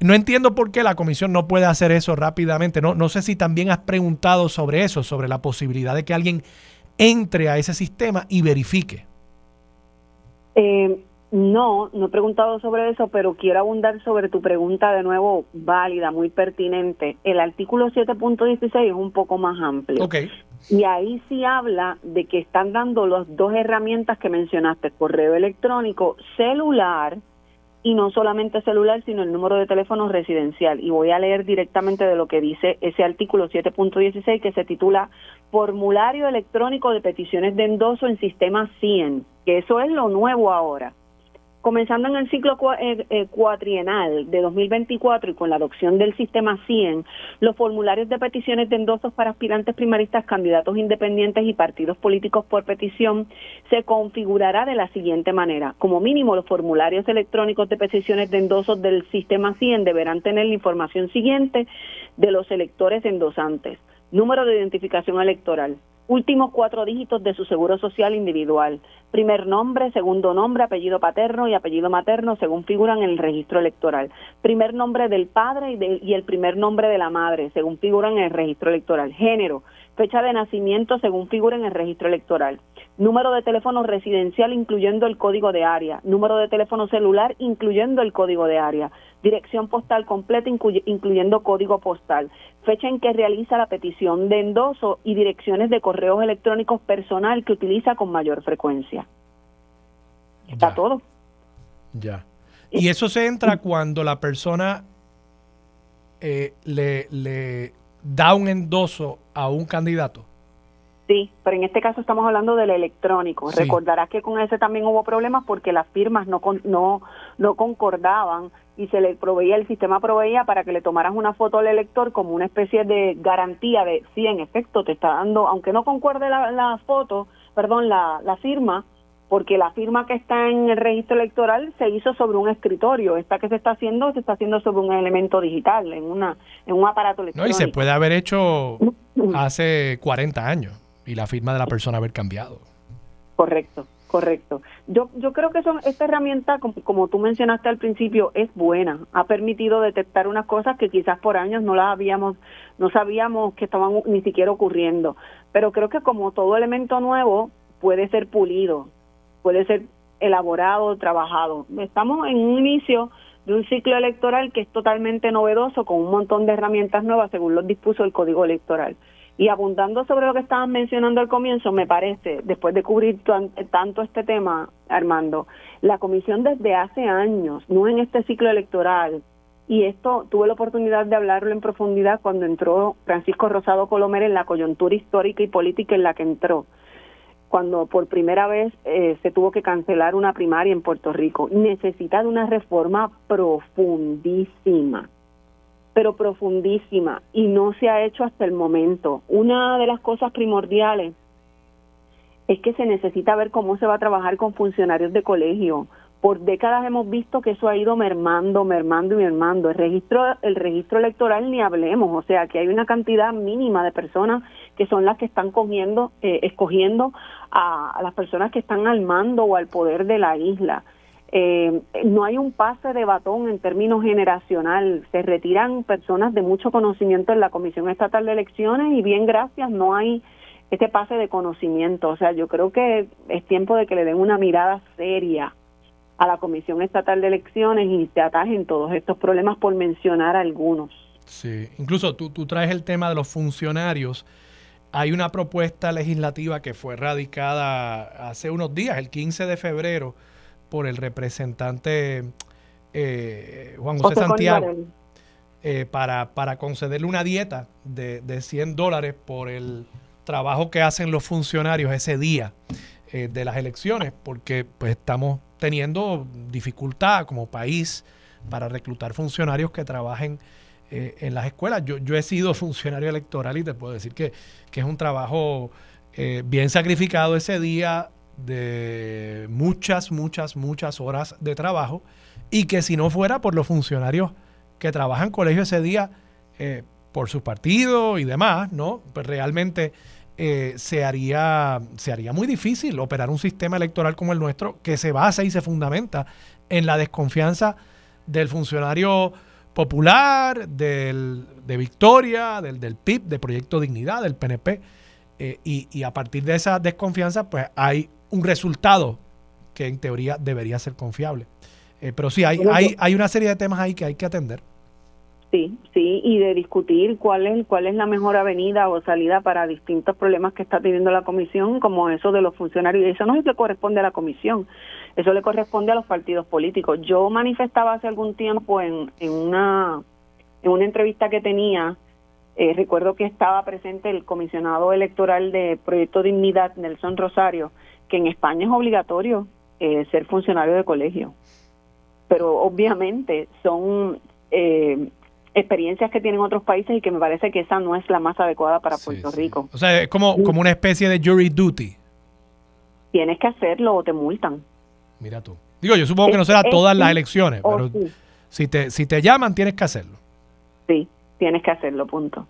No entiendo por qué la comisión no puede hacer eso rápidamente. No, no sé si también has preguntado sobre eso, sobre la posibilidad de que alguien entre a ese sistema y verifique. Eh, no, no he preguntado sobre eso, pero quiero abundar sobre tu pregunta de nuevo válida, muy pertinente. El artículo 7.16 es un poco más amplio. Okay. Y ahí sí habla de que están dando las dos herramientas que mencionaste, correo electrónico, celular, y no solamente celular, sino el número de teléfono residencial. Y voy a leer directamente de lo que dice ese artículo 7.16 que se titula Formulario electrónico de peticiones de endoso en sistema 100, que eso es lo nuevo ahora. Comenzando en el ciclo eh, eh, cuatrienal de 2024 y con la adopción del sistema 100, los formularios de peticiones de endosos para aspirantes primaristas, candidatos independientes y partidos políticos por petición se configurará de la siguiente manera. Como mínimo, los formularios electrónicos de peticiones de endosos del sistema 100 deberán tener la información siguiente de los electores endosantes. Número de identificación electoral, últimos cuatro dígitos de su seguro social individual, primer nombre, segundo nombre, apellido paterno y apellido materno según figuran en el registro electoral, primer nombre del padre y, y el primer nombre de la madre según figuran en el registro electoral, género, fecha de nacimiento según figura en el registro electoral, número de teléfono residencial incluyendo el código de área, número de teléfono celular incluyendo el código de área, dirección postal completa incluyendo código postal, fecha en que realiza la petición de endoso y direcciones de correos electrónicos personal que utiliza con mayor frecuencia. Está todo. Ya. Y eso se entra cuando la persona eh, le, le da un endoso a un candidato. Sí, pero en este caso estamos hablando del electrónico. Recordarás que con ese también hubo problemas porque las firmas no, no, no concordaban y se le proveía, el sistema proveía para que le tomaras una foto al elector como una especie de garantía de, sí, en efecto, te está dando, aunque no concuerde la, la foto, perdón, la, la firma, porque la firma que está en el registro electoral se hizo sobre un escritorio, esta que se está haciendo se está haciendo sobre un elemento digital, en una en un aparato electrónico. No, y se puede haber hecho hace 40 años y la firma de la persona haber cambiado. Correcto, correcto. Yo yo creo que son esta herramienta como, como tú mencionaste al principio es buena, ha permitido detectar unas cosas que quizás por años no las habíamos no sabíamos que estaban ni siquiera ocurriendo, pero creo que como todo elemento nuevo puede ser pulido puede ser elaborado, trabajado. Estamos en un inicio de un ciclo electoral que es totalmente novedoso, con un montón de herramientas nuevas, según lo dispuso el Código Electoral. Y abundando sobre lo que estaban mencionando al comienzo, me parece, después de cubrir tanto este tema, Armando, la comisión desde hace años, no en este ciclo electoral, y esto tuve la oportunidad de hablarlo en profundidad cuando entró Francisco Rosado Colomer en la coyuntura histórica y política en la que entró cuando por primera vez eh, se tuvo que cancelar una primaria en Puerto Rico. Necesita de una reforma profundísima, pero profundísima, y no se ha hecho hasta el momento. Una de las cosas primordiales es que se necesita ver cómo se va a trabajar con funcionarios de colegio, por décadas hemos visto que eso ha ido mermando, mermando y mermando. El registro, el registro electoral ni hablemos, o sea que hay una cantidad mínima de personas que son las que están cogiendo, eh, escogiendo a, las personas que están al mando o al poder de la isla. Eh, no hay un pase de batón en términos generacional. Se retiran personas de mucho conocimiento en la Comisión Estatal de Elecciones y bien gracias, no hay este pase de conocimiento. O sea, yo creo que es tiempo de que le den una mirada seria a la Comisión Estatal de Elecciones y se atajen todos estos problemas por mencionar algunos. Sí, incluso tú, tú traes el tema de los funcionarios. Hay una propuesta legislativa que fue radicada hace unos días, el 15 de febrero, por el representante eh, Juan José, Santiago, eh, para, para concederle una dieta de, de 100 dólares por el trabajo que hacen los funcionarios ese día eh, de las elecciones, porque pues estamos teniendo dificultad como país para reclutar funcionarios que trabajen eh, en las escuelas. Yo, yo he sido funcionario electoral y te puedo decir que, es un trabajo eh, bien sacrificado ese día de muchas, muchas, muchas horas de trabajo y que si no fuera por los funcionarios que trabajan colegio ese día eh, por su partido y demás, ¿no? Pues realmente se, haría, se haría muy difícil operar un sistema electoral como el nuestro que se basa y se fundamenta en la desconfianza del funcionario popular, del, de Victoria, del, del PIB, de Proyecto Dignidad, del PNP. Eh, y, a partir de esa desconfianza, pues hay un resultado que en teoría debería ser confiable. Eh, pero sí, hay, hay, hay una serie de temas ahí que hay que atender. Sí, sí, y de discutir cuál es cuál es la mejor avenida o salida para distintos problemas que está teniendo la comisión, como eso de los funcionarios. Eso no le corresponde a la comisión, eso le corresponde a los partidos políticos. Yo manifestaba hace algún tiempo en, en una en una entrevista que tenía, eh, recuerdo que estaba presente el comisionado electoral de Proyecto Dignidad, Nelson Rosario, que en España es obligatorio eh, ser funcionario de colegio. Pero obviamente son eh, experiencias que tienen otros países y que me parece que esa no es la más adecuada para Puerto Rico. O sea, es como, como una especie de jury duty. Tienes que hacerlo o te multan. Mira tú. Digo, yo supongo que no será todas las elecciones, pero si, te, si te llaman tienes que hacerlo. Sí, tienes que hacerlo, punto.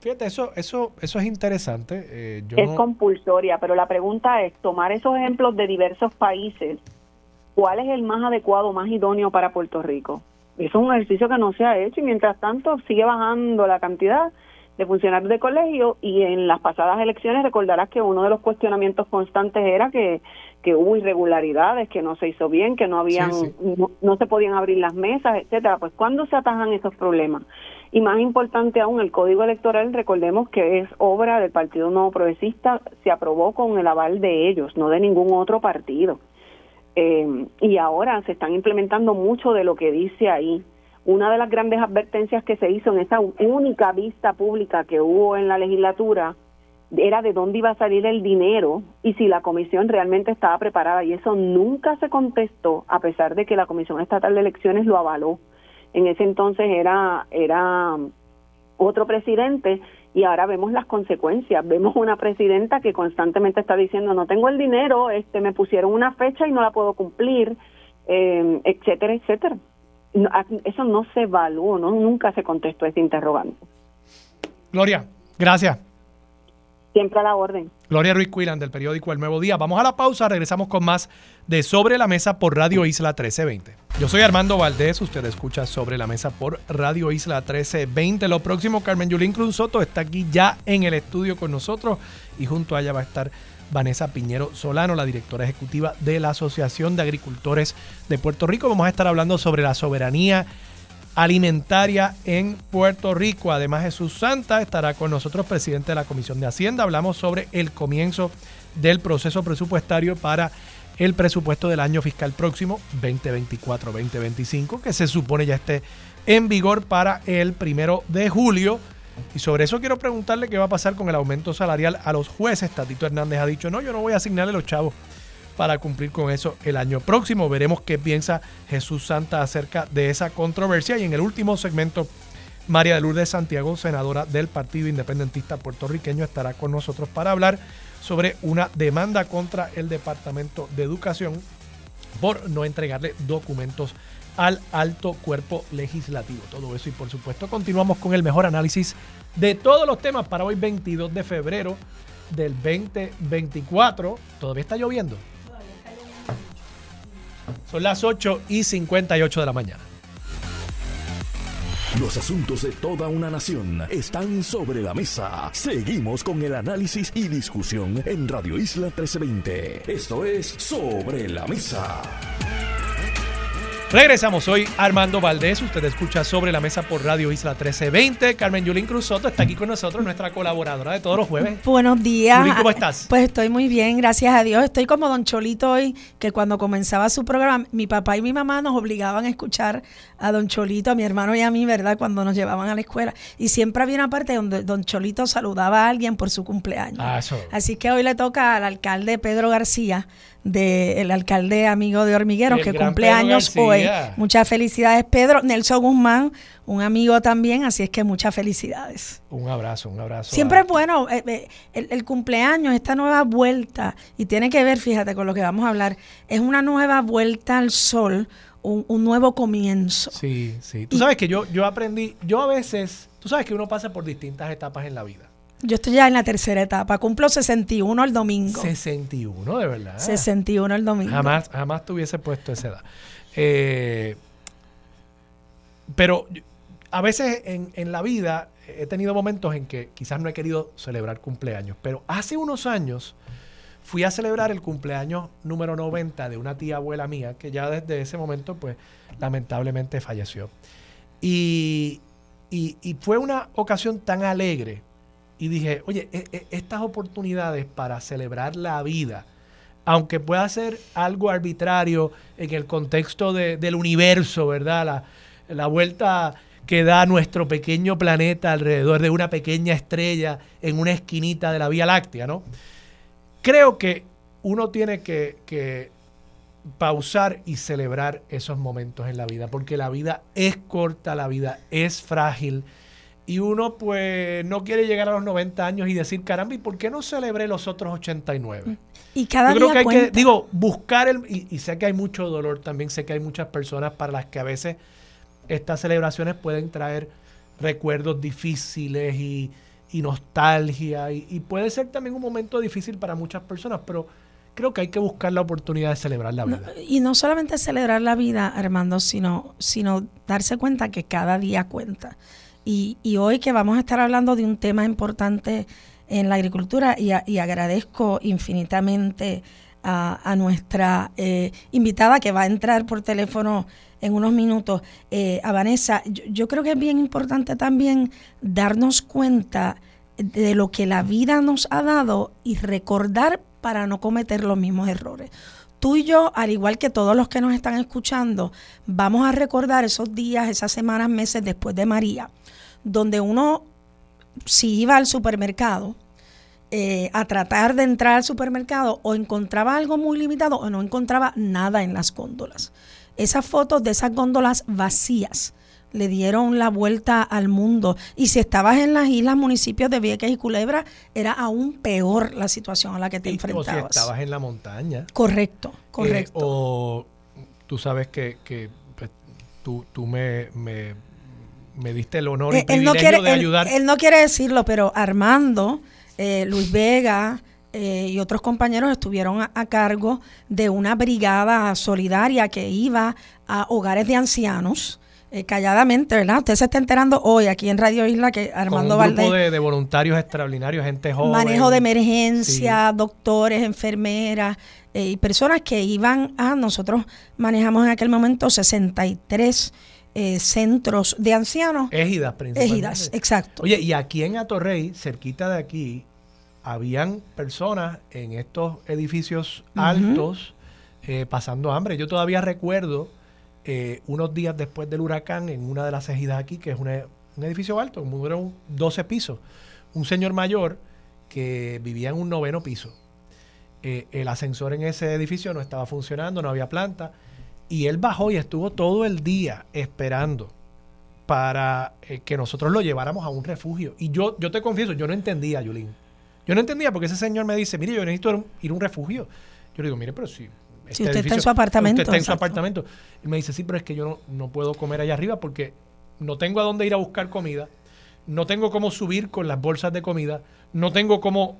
Fíjate, eso, eso, eso es interesante. Eh, es compulsoria, pero la pregunta es tomar esos ejemplos de diversos países. ¿Cuál es el más adecuado, más idóneo para Puerto Rico? Eso es un ejercicio que no se ha hecho y mientras tanto sigue bajando la cantidad de funcionarios de colegio y en las pasadas elecciones recordarás que uno de los cuestionamientos constantes era que, que hubo irregularidades, que no se hizo bien, que no habían No, se podían abrir las mesas, etcétera. Pues ¿cuándo se atajan esos problemas? Y más importante aún, el Código Electoral, recordemos que es obra del Partido Nuevo Progresista, se aprobó con el aval de ellos, no de ningún otro partido. Eh, y ahora se están implementando mucho de lo que dice ahí. Una de las grandes advertencias que se hizo en esa única vista pública que hubo en la legislatura era de dónde iba a salir el dinero y si la comisión realmente estaba preparada y eso nunca se contestó a pesar de que la Comisión Estatal de Elecciones lo avaló. En ese entonces era era otro presidente y ahora vemos las consecuencias. Vemos una presidenta que constantemente está diciendo no tengo el dinero, este me pusieron una fecha y no la puedo cumplir, eh, etcétera, etcétera. Eso no se evaluó, ¿no? nunca se contestó ese interrogante. Gloria, gracias. Siempre a la orden. Gloria Ruiz Quilan del periódico El Nuevo Día. Vamos a la pausa, regresamos con más de Sobre la Mesa por Radio Isla 1320. Yo soy Armando Valdés, usted escucha Sobre la Mesa por Radio Isla 1320. Lo próximo, Carmen Yulín Cruz Soto está aquí ya en el estudio con nosotros y junto a ella va a estar Vanessa Piñero Solano, la directora ejecutiva de la Asociación de Agricultores de Puerto Rico. Vamos a estar hablando sobre la soberanía alimentaria en Puerto Rico. Además, Jesús Santa estará con nosotros, presidente de la Comisión de Hacienda. Hablamos sobre el comienzo del proceso presupuestario para el presupuesto del año fiscal próximo 2024-2025, que se supone ya esté en vigor para el primero de julio. Y sobre eso quiero preguntarle qué va a pasar con el aumento salarial a los jueces. Tatito Hernández ha dicho, no, yo no voy a asignarle los chavos para cumplir con eso el año próximo. Veremos qué piensa Jesús Santa acerca de esa controversia. Y en el último segmento, María de Lourdes Santiago, senadora del Partido Independentista Puertorriqueño, estará con nosotros para hablar sobre una demanda contra el Departamento de Educación por no entregarle documentos al alto cuerpo legislativo. Todo eso y por supuesto continuamos con el mejor análisis de todos los temas para hoy 22 de febrero del 2024. ¿Todavía está lloviendo? Son las 8 y 58 de la mañana. Los asuntos de toda una nación están sobre la mesa. Seguimos con el análisis y discusión en Radio Isla 1320. Esto es Sobre la Mesa. Regresamos hoy, Armando Valdés. Usted escucha sobre la mesa por Radio Isla 1320. Carmen Yulín Cruzoto está aquí con nosotros, nuestra colaboradora de todos los jueves. Buenos días. Yulín, ¿cómo estás? Pues estoy muy bien, gracias a Dios. Estoy como Don Cholito hoy, que cuando comenzaba su programa, mi papá y mi mamá nos obligaban a escuchar a Don Cholito, a mi hermano y a mí, ¿verdad? Cuando nos llevaban a la escuela. Y siempre había una parte donde Don Cholito saludaba a alguien por su cumpleaños. Ah, eso. Así que hoy le toca al alcalde Pedro García del alcalde amigo de Hormigueros, que cumple años hoy. Muchas felicidades, Pedro. Nelson Guzmán, un amigo también, así es que muchas felicidades. Un abrazo, un abrazo. Siempre es bueno eh, eh, el, el cumpleaños, esta nueva vuelta, y tiene que ver, fíjate, con lo que vamos a hablar, es una nueva vuelta al sol, un, un nuevo comienzo. Sí, sí. Tú sabes que yo, yo aprendí, yo a veces, tú sabes que uno pasa por distintas etapas en la vida. Yo estoy ya en la tercera etapa, cumplo 61 el domingo. 61, de verdad. 61 el domingo. Jamás, jamás te hubiese puesto esa edad. Eh, pero a veces en, en la vida he tenido momentos en que quizás no he querido celebrar cumpleaños, pero hace unos años fui a celebrar el cumpleaños número 90 de una tía abuela mía, que ya desde ese momento, pues, lamentablemente falleció. Y, y- y fue una ocasión tan alegre. Y dije, oye, e- e- estas oportunidades para celebrar la vida, aunque pueda ser algo arbitrario en el contexto de- del universo, ¿verdad? La, la vuelta que da nuestro pequeño planeta alrededor de una pequeña estrella en una esquinita de la Vía Láctea, ¿no? Creo que uno tiene que, que pausar y celebrar esos momentos en la vida, porque la vida es corta, la vida es frágil, y uno pues no quiere llegar a los 90 años y decir, caramba, ¿y por qué no celebré los otros 89? Y cada Yo creo día que hay cuenta. que, digo, buscar el, y, y sé que hay mucho dolor también, sé que hay muchas personas para las que a veces estas celebraciones pueden traer recuerdos difíciles y, y nostalgia, y, y puede ser también un momento difícil para muchas personas, pero creo que hay que buscar la oportunidad de celebrar la No, vida. y no solamente celebrar la vida, Armando, sino, sino darse cuenta que cada día cuenta. Y, y hoy que vamos a estar hablando de un tema importante en la agricultura, y, agradezco infinitamente a, a nuestra eh, invitada que va a entrar por teléfono en unos minutos, eh, a Vanessa, yo, yo creo que es bien importante también darnos cuenta de lo que la vida nos ha dado y recordar para no cometer los mismos errores. Tú y yo, al igual que todos los que nos están escuchando, vamos a recordar esos días, esas semanas, meses después de María, donde uno, si iba al supermercado, eh, a tratar de entrar al supermercado o encontraba algo muy limitado o no encontraba nada en las góndolas. Esas fotos de esas góndolas vacías le dieron la vuelta al mundo. Y si estabas en las islas, municipios de Vieques y Culebra, era aún peor la situación a la que te Y- o si enfrentabas. estabas en la montaña. Correcto, eh, correcto. o tú sabes que, que, pues, tú, tú me, me, me diste el honor y Eh, él, no quiere, de ayudar. él no quiere decirlo, pero Armando, eh, Luis Vega eh, y otros compañeros estuvieron a, a cargo de una brigada solidaria que iba a hogares de ancianos. Eh, calladamente, ¿verdad? Usted se está enterando hoy aquí en Radio Isla que con Armando un grupo Valdés de, de voluntarios extraordinarios, gente joven. manejo de emergencia, doctores, enfermeras eh, y personas que iban a, nosotros manejamos en aquel momento 63 eh, centros de ancianos. Égidas, principalmente. Égidas, exacto. Oye, y aquí en Atorrey, cerquita de aquí, habían personas en estos edificios altos eh, pasando hambre. Yo todavía recuerdo eh, unos días después del huracán en una de las ejidas aquí, que es un edificio alto, un 12 pisos, un señor mayor que vivía en un noveno piso. Eh, el ascensor en ese edificio no estaba funcionando, no había planta, y él bajó y estuvo todo el día esperando para eh, que nosotros lo lleváramos a un refugio. Y yo, yo te confieso, yo no entendía, Yulín. Yo no entendía porque ese señor me dice, mire, yo necesito ir a un refugio. Yo le digo, mire, pero si si usted está en su apartamento. Usted está en su apartamento. Y me dice, sí, pero es que yo no, no puedo comer allá arriba porque no tengo a dónde ir a buscar comida, no tengo cómo subir con las bolsas de comida, no tengo cómo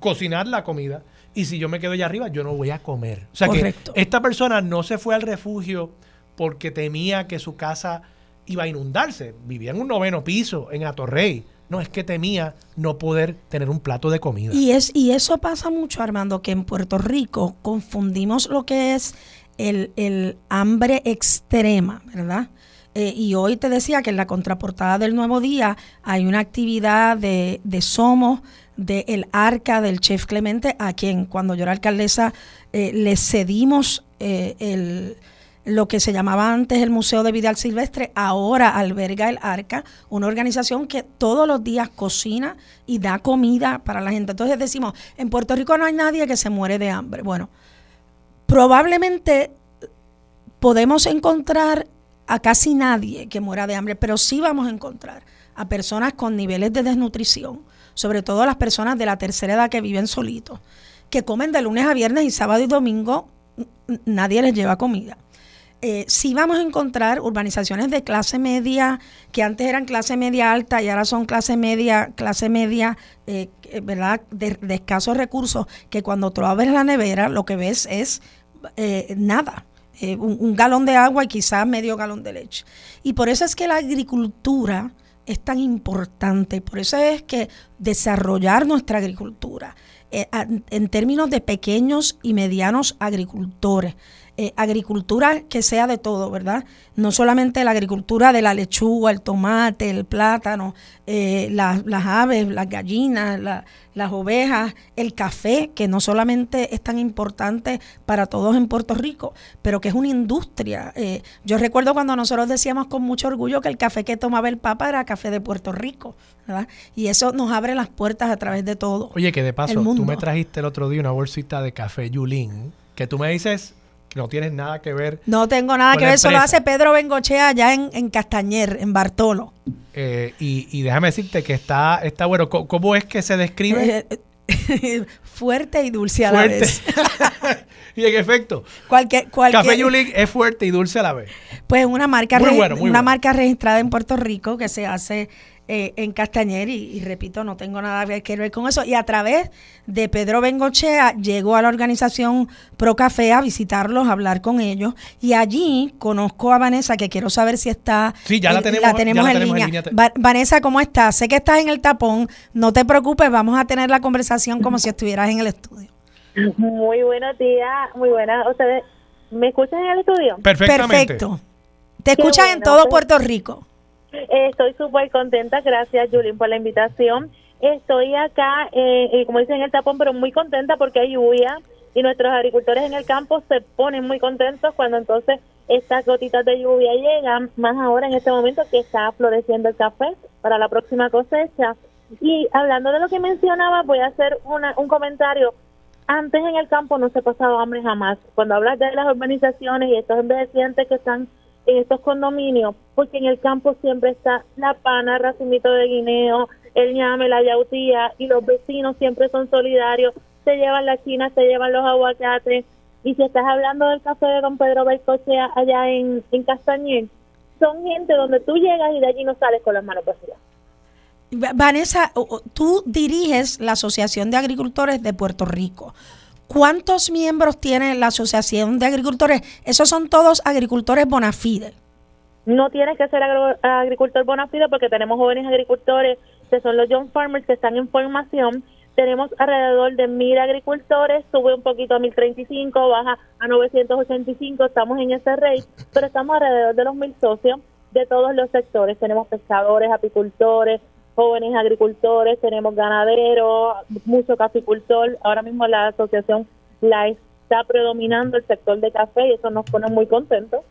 cocinar la comida y si yo me quedo allá arriba yo no voy a comer. O sea que esta persona no se fue al refugio porque temía que su casa iba a inundarse, vivía en un noveno piso en Atorrey. No, es que temía no poder tener un plato de comida. Y, es, y eso pasa mucho, Armando, que en Puerto Rico confundimos lo que es el, el hambre extrema, ¿verdad? Eh, y hoy te decía que en la contraportada del Nuevo Día hay una actividad de, de Somos, del el Arca, del Chef Clemente, a quien cuando yo era alcaldesa eh, le cedimos eh, el, lo que se llamaba antes el Museo de Vidal Silvestre, ahora alberga el Arca, una organización que todos los días cocina y da comida para la gente. Entonces decimos, en Puerto Rico no hay nadie que se muere de hambre. Bueno, probablemente podemos encontrar a casi nadie que muera de hambre, pero sí vamos a encontrar a personas con niveles de desnutrición, sobre todo las personas de la tercera edad que viven solitos, que comen de lunes a viernes y sábado y domingo, nadie les lleva comida. Eh, sí vamos a encontrar urbanizaciones de clase media, que antes eran clase media alta y ahora son clase media, clase media, eh, ¿verdad?, de, escasos recursos, que cuando tú abres la nevera lo que ves es eh, nada eh, un, galón de agua y quizás medio galón de leche. Y por eso es que la agricultura es tan importante, por eso es que desarrollar nuestra agricultura en términos de pequeños y medianos agricultores, eh, agricultura que sea de todo, ¿verdad? No solamente la agricultura de la lechuga, el tomate, el plátano, eh, las aves, las gallinas, las ovejas, el café, que no solamente es tan importante para todos en Puerto Rico, pero que es una industria. Eh, yo recuerdo cuando nosotros decíamos con mucho orgullo que el café que tomaba el Papa era café de Puerto Rico, ¿verdad? Y eso nos abre las puertas a través de todo. Oye, que de paso, tú me trajiste el otro día una bolsita de café Yulín, que tú me dices no tienes nada que ver. No tengo nada que ver, eso lo hace Pedro Bengochea allá en, Castañer, en Bartolo. Eh, y, déjame decirte que está, está bueno. ¿Cómo, es que se describe? Eh, fuerte y dulce a la vez. y en efecto, cualquier, Café Yulín es fuerte y dulce a la vez. Pues una marca, una marca registrada en Puerto Rico que se hace eh, en Castañer y, repito, no tengo nada que ver con eso. Y a través de Pedro Bengochea llegó a la organización Pro Café a visitarlos, a hablar con ellos y allí conozco a Vanessa que quiero saber si está... Sí, ya la tenemos, en, línea. Vanessa, ¿cómo estás? Sé que estás en el tapón, no te preocupes, vamos a tener la conversación como si estuvieras en el estudio. Muy buenos días, muy buenas. ¿Ustedes me escuchan en el estudio? Perfectamente. Perfecto. Te escuchan en todo pues. Puerto Rico. Estoy súper contenta, gracias Julín por la invitación. Estoy acá, eh, eh, como dicen, en el tapón, pero muy contenta porque hay lluvia y nuestros agricultores en el campo se ponen muy contentos cuando entonces estas gotitas de lluvia llegan, más ahora en este momento que está floreciendo el café para la próxima cosecha. Y hablando de lo que mencionaba, voy a hacer una, un comentario. Antes en el campo no se pasaba hambre jamás. Cuando hablas de las urbanizaciones y estos envejecientes que están en estos condominios, porque en el campo siempre está la pana, racimito de guineo, el ñame, la yautía, y los vecinos siempre son solidarios, se llevan la china, se llevan los aguacates, y si estás hablando del café de don Pedro Belcochea allá en, en Castañer, son gente donde tú llegas y de allí no sales con las manos vacías. Vanessa, tú diriges la Asociación de Agricultores de Puerto Rico. ¿Cuántos miembros tiene la Asociación de Agricultores? Esos son todos agricultores bona fide. No tiene que ser agricultor bona fide porque tenemos jóvenes agricultores que son los young farmers que están en formación. Tenemos alrededor de mil agricultores, sube un poquito a 1035, baja a 985, estamos en ese rate, pero estamos alrededor de los mil socios de todos los sectores. Tenemos pescadores, apicultores, jóvenes agricultores, tenemos ganaderos, mucho caficultor. Ahora mismo la asociación la está predominando el sector de café y eso nos pone muy contentos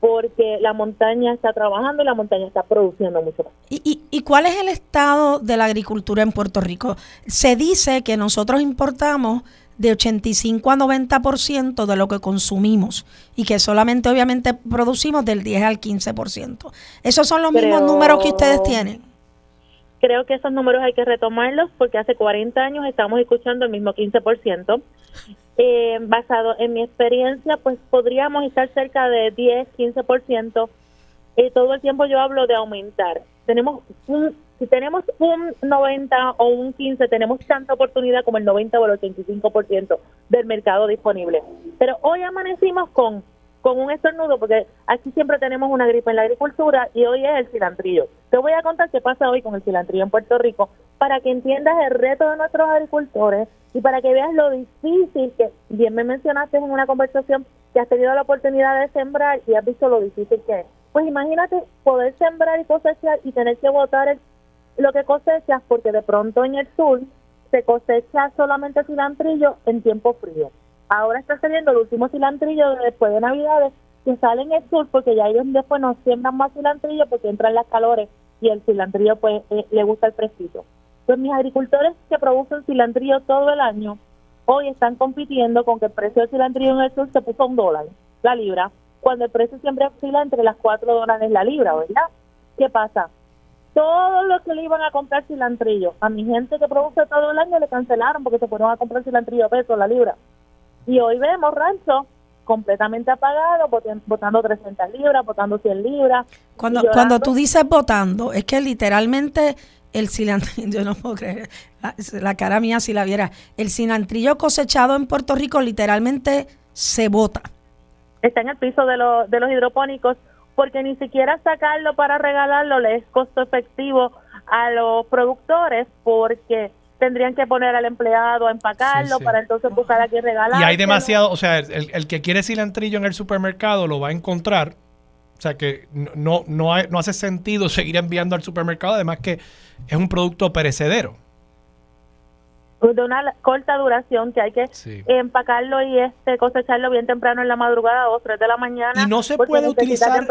porque la montaña está trabajando y la montaña está produciendo mucho más. ¿Y, y, cuál es el estado de la agricultura en Puerto Rico? Se dice que nosotros importamos de 85 a 90% de lo que consumimos y que solamente obviamente producimos del 10 al 15%. ¿Esos son los mismos números que ustedes tienen? Creo que esos números hay que retomarlos porque hace 40 años estamos escuchando el mismo 15%. eh, basado en mi experiencia, pues podríamos estar cerca de 10, 15%. Eh, todo el tiempo yo hablo de aumentar. Tenemos un, si tenemos un 90 o un 15, tenemos tanta oportunidad como el 90 o el 85% del mercado disponible. Pero hoy amanecimos con con un estornudo, porque aquí siempre tenemos una gripe en la agricultura y hoy es el cilantrillo. Te voy a contar qué pasa hoy con el cilantrillo en Puerto Rico para que entiendas el reto de nuestros agricultores y para que veas lo difícil que, bien me mencionaste en una conversación que has tenido la oportunidad de sembrar y has visto lo difícil que es. Pues imagínate poder sembrar y cosechar y tener que botar lo que cosechas porque de pronto en el sur se cosecha solamente cilantrillo en tiempo frío Ahora está saliendo el último cilantrillo después de Navidades que sale en el sur porque ya ellos después no siembran más cilantrillo porque entran las calores y el cilantrillo pues eh, le gusta el fresquito. Pues mis agricultores que producen cilantrillo todo el año hoy están compitiendo con que el precio del cilantrillo en el sur se puso un dólar la libra, cuando el precio siempre oscila entre las cuatro dólares la libra, ¿verdad? ¿Qué pasa? Todos los que le iban a comprar cilantrillo, a mi gente que produce todo el año le cancelaron porque se fueron a comprar cilantrillo a peso la libra. Y hoy vemos rancho completamente apagado, votando 300 libras, votando 100 libras. Cuando, cuando tú dices votando, es que literalmente el cilantrillo, yo no puedo creer, la, cara mía si la viera, el cilantrillo cosechado en Puerto Rico literalmente se bota. Está en el piso de, de los hidropónicos porque ni siquiera sacarlo para regalarlo le es costo efectivo a los productores porque tendrían que poner al empleado a empacarlo para entonces buscar a quien regalar. Y hay demasiado, o sea, el, que quiere cilantrillo en el supermercado lo va a encontrar. O sea que no, no, no hace sentido seguir enviando al supermercado, además que es un producto perecedero. De una corta duración que hay que empacarlo y este cosecharlo bien temprano en la madrugada, dos, tres de la mañana. Y no se puede utilizar,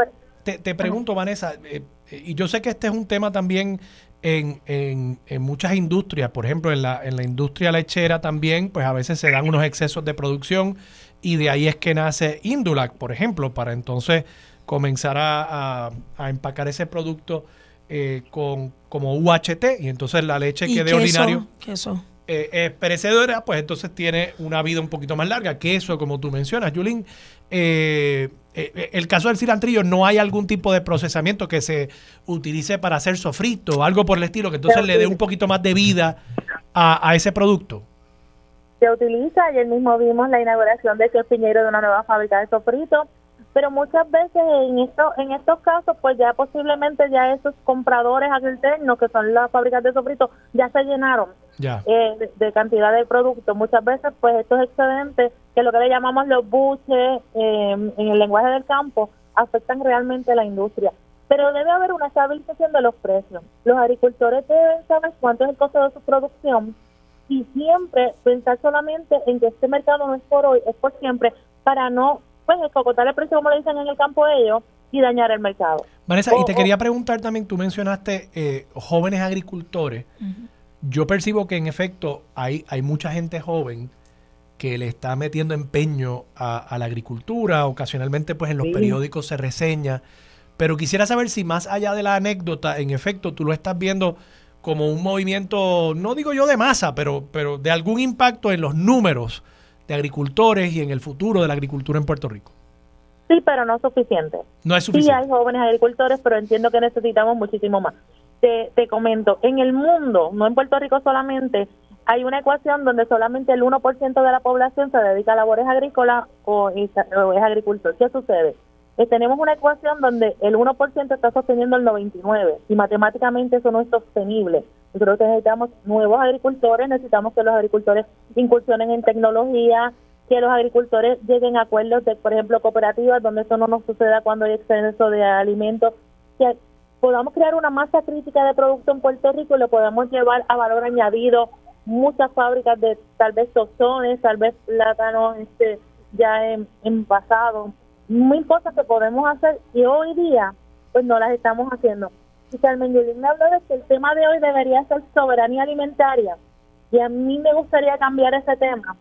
te, te, pregunto, Vanessa, eh, eh, y yo sé que este es un tema también en, en, en, muchas industrias, por ejemplo, en la, en la industria lechera también, pues a veces se dan unos excesos de producción y de ahí es que nace Indulac, por ejemplo, para entonces comenzar a, a, empacar ese producto eh, con como UHT y entonces la leche que de ordinario queso. Eh, es perecedora, pues entonces tiene una vida un poquito más larga. Queso, como tú mencionas, Julín. Eh, eh, el caso del cilantrillo, no hay algún tipo de procesamiento que se utilice para hacer sofrito o algo por el estilo, que entonces le dé un poquito más de vida a, ese producto. Se utiliza, ayer mismo vimos la inauguración de Tío Piñero de una nueva fábrica de sofrito, pero muchas veces en esto, en estos casos, pues ya posiblemente ya esos compradores alternos, que son las fábricas de sofrito, ya se llenaron eh, de, cantidad de productos. Muchas veces, pues estos excedentes, que lo que le llamamos los buches eh, en el lenguaje del campo, afectan realmente a la industria. Pero debe haber una estabilización de los precios. Los agricultores deben saber cuánto es el costo de su producción y siempre pensar solamente en que este mercado no es por hoy, es por siempre, para no pues escocotar el precio como lo dicen en el campo ellos y dañar el mercado. Vanessa, y te quería preguntar también, tú mencionaste eh, jóvenes agricultores. Yo percibo que en efecto hay, hay mucha gente joven que le está metiendo empeño a, la agricultura, ocasionalmente pues en los periódicos se reseña, pero quisiera saber si más allá de la anécdota, en efecto tú lo estás viendo como un movimiento, no digo yo de masa, pero, pero de algún impacto en los números de agricultores y en el futuro de la agricultura en Puerto Rico. Sí, pero no suficiente. No es suficiente. Sí hay jóvenes agricultores, pero entiendo que necesitamos muchísimo más te, comento, en el mundo, no en Puerto Rico solamente, hay una ecuación donde solamente el 1% de la población se dedica a labores agrícolas o, es agricultor. ¿Qué sucede? Que tenemos una ecuación donde el 1% está sosteniendo el 99% y matemáticamente eso no es sostenible. Nosotros necesitamos nuevos agricultores, necesitamos que los agricultores incursionen en tecnología, que los agricultores lleguen a acuerdos de, por ejemplo, cooperativas, donde eso no nos suceda cuando hay exceso de alimentos, que podamos crear una masa crítica de producto en Puerto Rico y lo podamos llevar a valor añadido. Muchas fábricas de tal vez tostones, tal vez plátanos este, ya en, en Muy cosas que podemos hacer y hoy día pues no las estamos haciendo. Y Carmen Yulín me habló de que el tema de hoy debería ser soberanía alimentaria. Y a mí me gustaría cambiar ese tema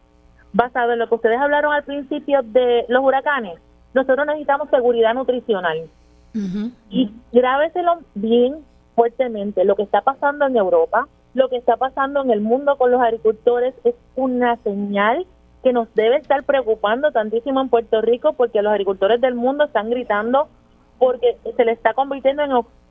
basado en lo que ustedes hablaron al principio de los huracanes. Nosotros necesitamos seguridad nutricional y grábeselo bien fuertemente. Lo que está pasando en Europa, lo que está pasando en el mundo con los agricultores es una señal que nos debe estar preocupando tantísimo en Puerto Rico porque los agricultores del mundo están gritando porque se le está convirtiendo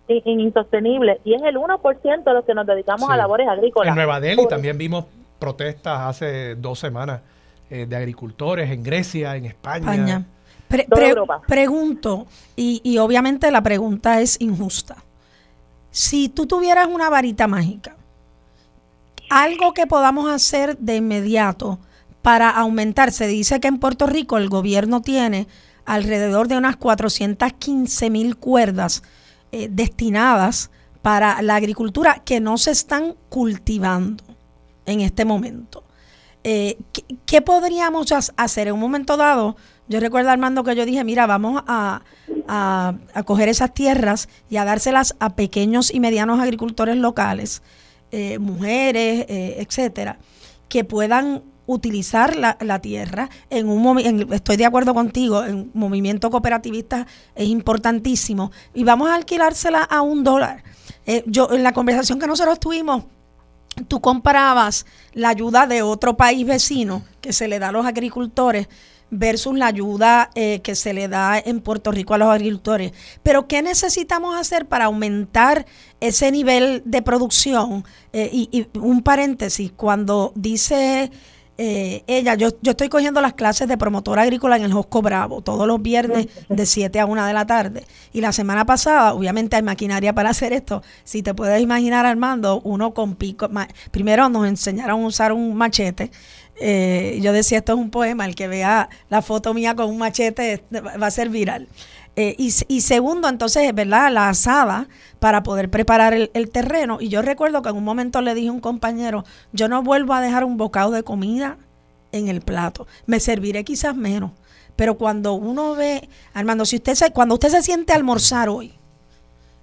en, insostenible y es el 1% de los que nos dedicamos a labores agrícolas. En Nueva Delhi también vimos protestas hace dos semanas eh, de agricultores en Grecia, en España. pregunto, y, y obviamente la pregunta es injusta. Si tú tuvieras una varita mágica, algo que podamos hacer de inmediato para aumentar, se dice que en Puerto Rico el gobierno tiene alrededor de unas 415 mil cuerdas eh, destinadas para la agricultura que no se están cultivando en este momento. Eh, ¿qué, podríamos hacer en un momento dado? Yo recuerdo, Armando, que yo dije, mira, vamos a, a, coger esas tierras y a dárselas a pequeños y medianos agricultores locales, eh, mujeres, etcétera, que puedan utilizar la, tierra en un momento, estoy de acuerdo contigo, en movimiento cooperativista es importantísimo y vamos a alquilársela a un dólar. Eh, yo en la conversación que nosotros tuvimos, tú comparabas la ayuda de otro país vecino que se le da a los agricultores versus la ayuda eh, que se le da en Puerto Rico a los agricultores. Pero ¿qué necesitamos hacer para aumentar ese nivel de producción? Eh, y, un paréntesis, cuando dice eh, ella, yo, yo estoy cogiendo las clases de promotora agrícola en el Josco Bravo todos los viernes de 7 a 1 de la tarde. Y la semana pasada, obviamente hay maquinaria para hacer esto. Si te puedes imaginar, Armando, uno con pico. primero nos enseñaron a usar un machete. Eh, yo decía, esto es un poema, el que vea la foto mía con un machete va a ser viral. Eh, y, segundo, entonces, ¿verdad? La asada para poder preparar el, terreno. Y yo recuerdo que en un momento le dije a un compañero, yo no vuelvo a dejar un bocado de comida en el plato. Me serviré quizás menos. Pero cuando uno ve, Armando, si usted se, cuando usted se siente a almorzar hoy,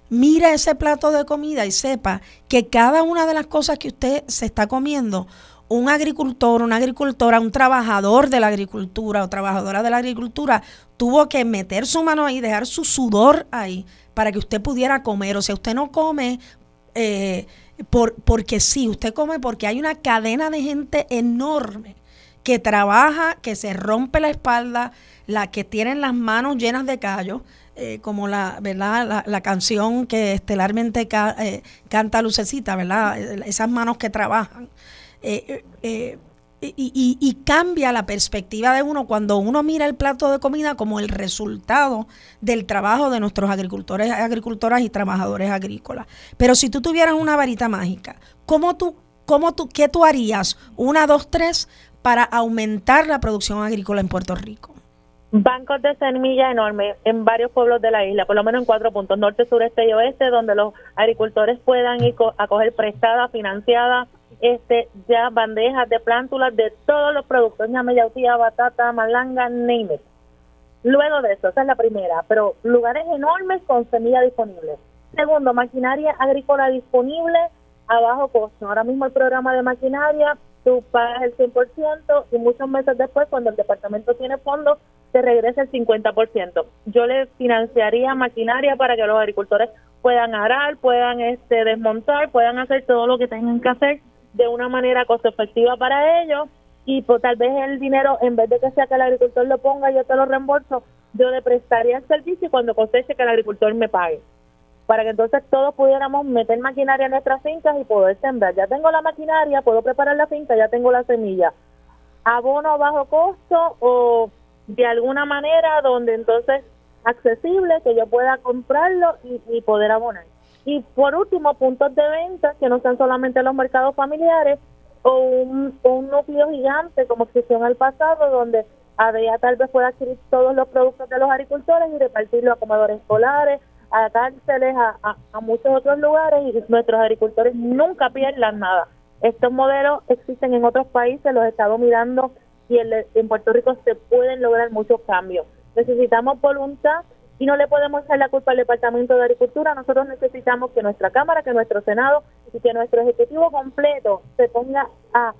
mire ese plato de comida y sepa que cada una de las cosas que usted se está comiendo, un agricultor, una agricultora, un trabajador de la agricultura o trabajadora de la agricultura tuvo que meter su mano ahí, dejar su sudor ahí para que usted pudiera comer. O sea, usted no come eh, por, porque sí, usted come porque hay una cadena de gente enorme que trabaja, que se rompe la espalda, la que tienen las manos llenas de callos, eh, como la, ¿verdad? La, canción que estelarmente eh, canta Lucecita, ¿verdad? Esas manos que trabajan. Eh, eh, y, cambia la perspectiva de uno cuando uno mira el plato de comida como el resultado del trabajo de nuestros agricultores, agricultoras y trabajadores agrícolas. Pero si tú tuvieras una varita mágica, ¿cómo tú, cómo tú, ¿qué tú harías? Una, dos, tres, para aumentar la producción agrícola en Puerto Rico. Bancos de semilla enormes en varios pueblos de la isla, por lo menos en cuatro puntos, norte, sureste y oeste, donde los agricultores puedan ir a coger prestada, financiada, este ya bandejas de plántulas de todos los productos, ñame, yautía, batata, malanga, name. Luego de eso, esa es la primera, pero lugares enormes con semilla disponible. Segundo, maquinaria agrícola disponible a bajo costo. Ahora mismo el programa de maquinaria, tú pagas el 100% y muchos meses después, cuando el departamento tiene fondos, te regresa el 50%. Yo le financiaría maquinaria para que los agricultores puedan arar, puedan este desmontar, puedan hacer todo lo que tengan que hacer de una manera costo efectiva para ellos y pues tal vez el dinero, en vez de que sea que el agricultor lo ponga, yo te lo reembolso, yo le prestaría el servicio cuando coseche que el agricultor me pague. Para que entonces todos pudiéramos meter maquinaria en nuestras fincas y poder sembrar. Ya tengo la maquinaria, puedo preparar la finca, ya tengo la semilla. Abono a bajo costo o de alguna manera donde entonces accesible que yo pueda comprarlo y, y poder abonar. Y por último, puntos de venta que no sean solamente los mercados familiares o un, núcleo gigante como existió en el pasado, donde había tal vez pueda adquirir todos los productos de los agricultores y repartirlo a comedores escolares, a cárceles, a, a, muchos otros lugares y nuestros agricultores nunca pierdan nada. Estos modelos existen en otros países, los he estado mirando y en Puerto Rico se pueden lograr muchos cambios. Necesitamos voluntad y no le podemos echar la culpa al Departamento de Agricultura. Nosotros necesitamos que nuestra Cámara, que nuestro Senado y que nuestro Ejecutivo completo se ponga a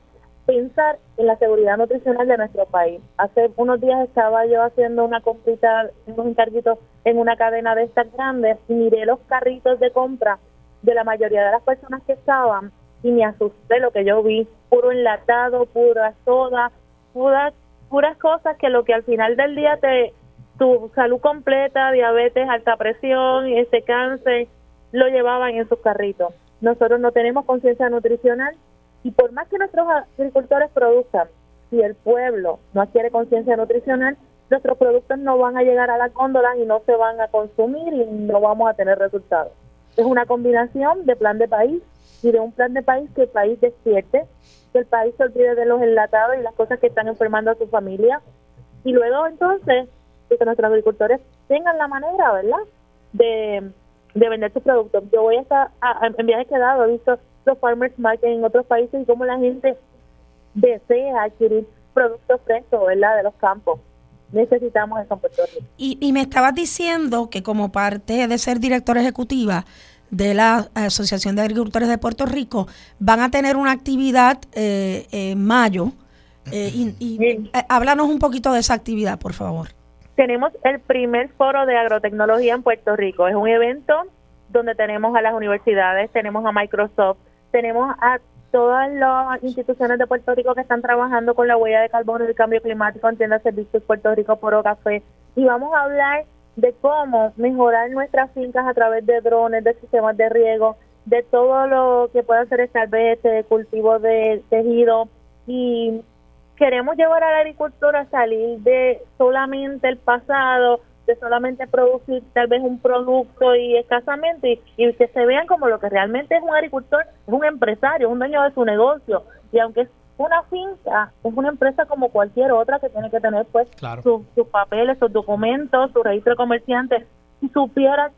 pensar en la seguridad nutricional de nuestro país. Hace unos días estaba yo haciendo una comprita, unos encarguitos en una cadena de estas grandes y miré los carritos de compra de la mayoría de las personas que estaban y me asusté lo que yo vi, puro enlatado, pura soda, puras, puras cosas que lo que al final del día te, tu salud completa, diabetes, alta presión, ese cáncer, lo llevaban en sus carritos. Nosotros no tenemos conciencia nutricional y por más que nuestros agricultores produzcan, si el pueblo no adquiere conciencia nutricional, nuestros productos no van a llegar a la góndola y no se van a consumir y no vamos a tener resultados. Es una combinación de plan de país y de un plan de país que el país despierte, que el país se olvide de los enlatados y las cosas que están enfermando a su familia. Y luego entonces, que nuestros agricultores tengan la manera, ¿verdad?, de, de vender sus productos. Yo voy a estar en viajes que he dado, he visto los farmers market en otros países y cómo la gente desea adquirir productos frescos, ¿verdad?, de los campos necesitamos esa Puerto Y, y me estabas diciendo que como parte de ser directora ejecutiva de la Asociación de Agricultores de Puerto Rico, van a tener una actividad eh, en mayo. Eh, y, eh, háblanos un poquito de esa actividad, por favor. Tenemos el primer foro de agrotecnología en Puerto Rico. Es un evento donde tenemos a las universidades, tenemos a Microsoft, tenemos a todas las instituciones de Puerto Rico que están trabajando con la huella de carbono y el cambio climático, entienda Servicios Puerto Rico Poro Café, y vamos a hablar de cómo mejorar nuestras fincas a través de drones, de sistemas de riego, de todo lo que pueda hacer de cultivo de tejido y queremos llevar a la agricultura a salir de solamente el pasado de solamente producir tal vez un producto y escasamente y, que se vean como lo que realmente es un agricultor, es un empresario, es un dueño de su negocio y aunque es una finca, es una empresa como cualquier otra que tiene que tener pues sus, papeles, sus documentos, su registro de comerciantes. Si supiera,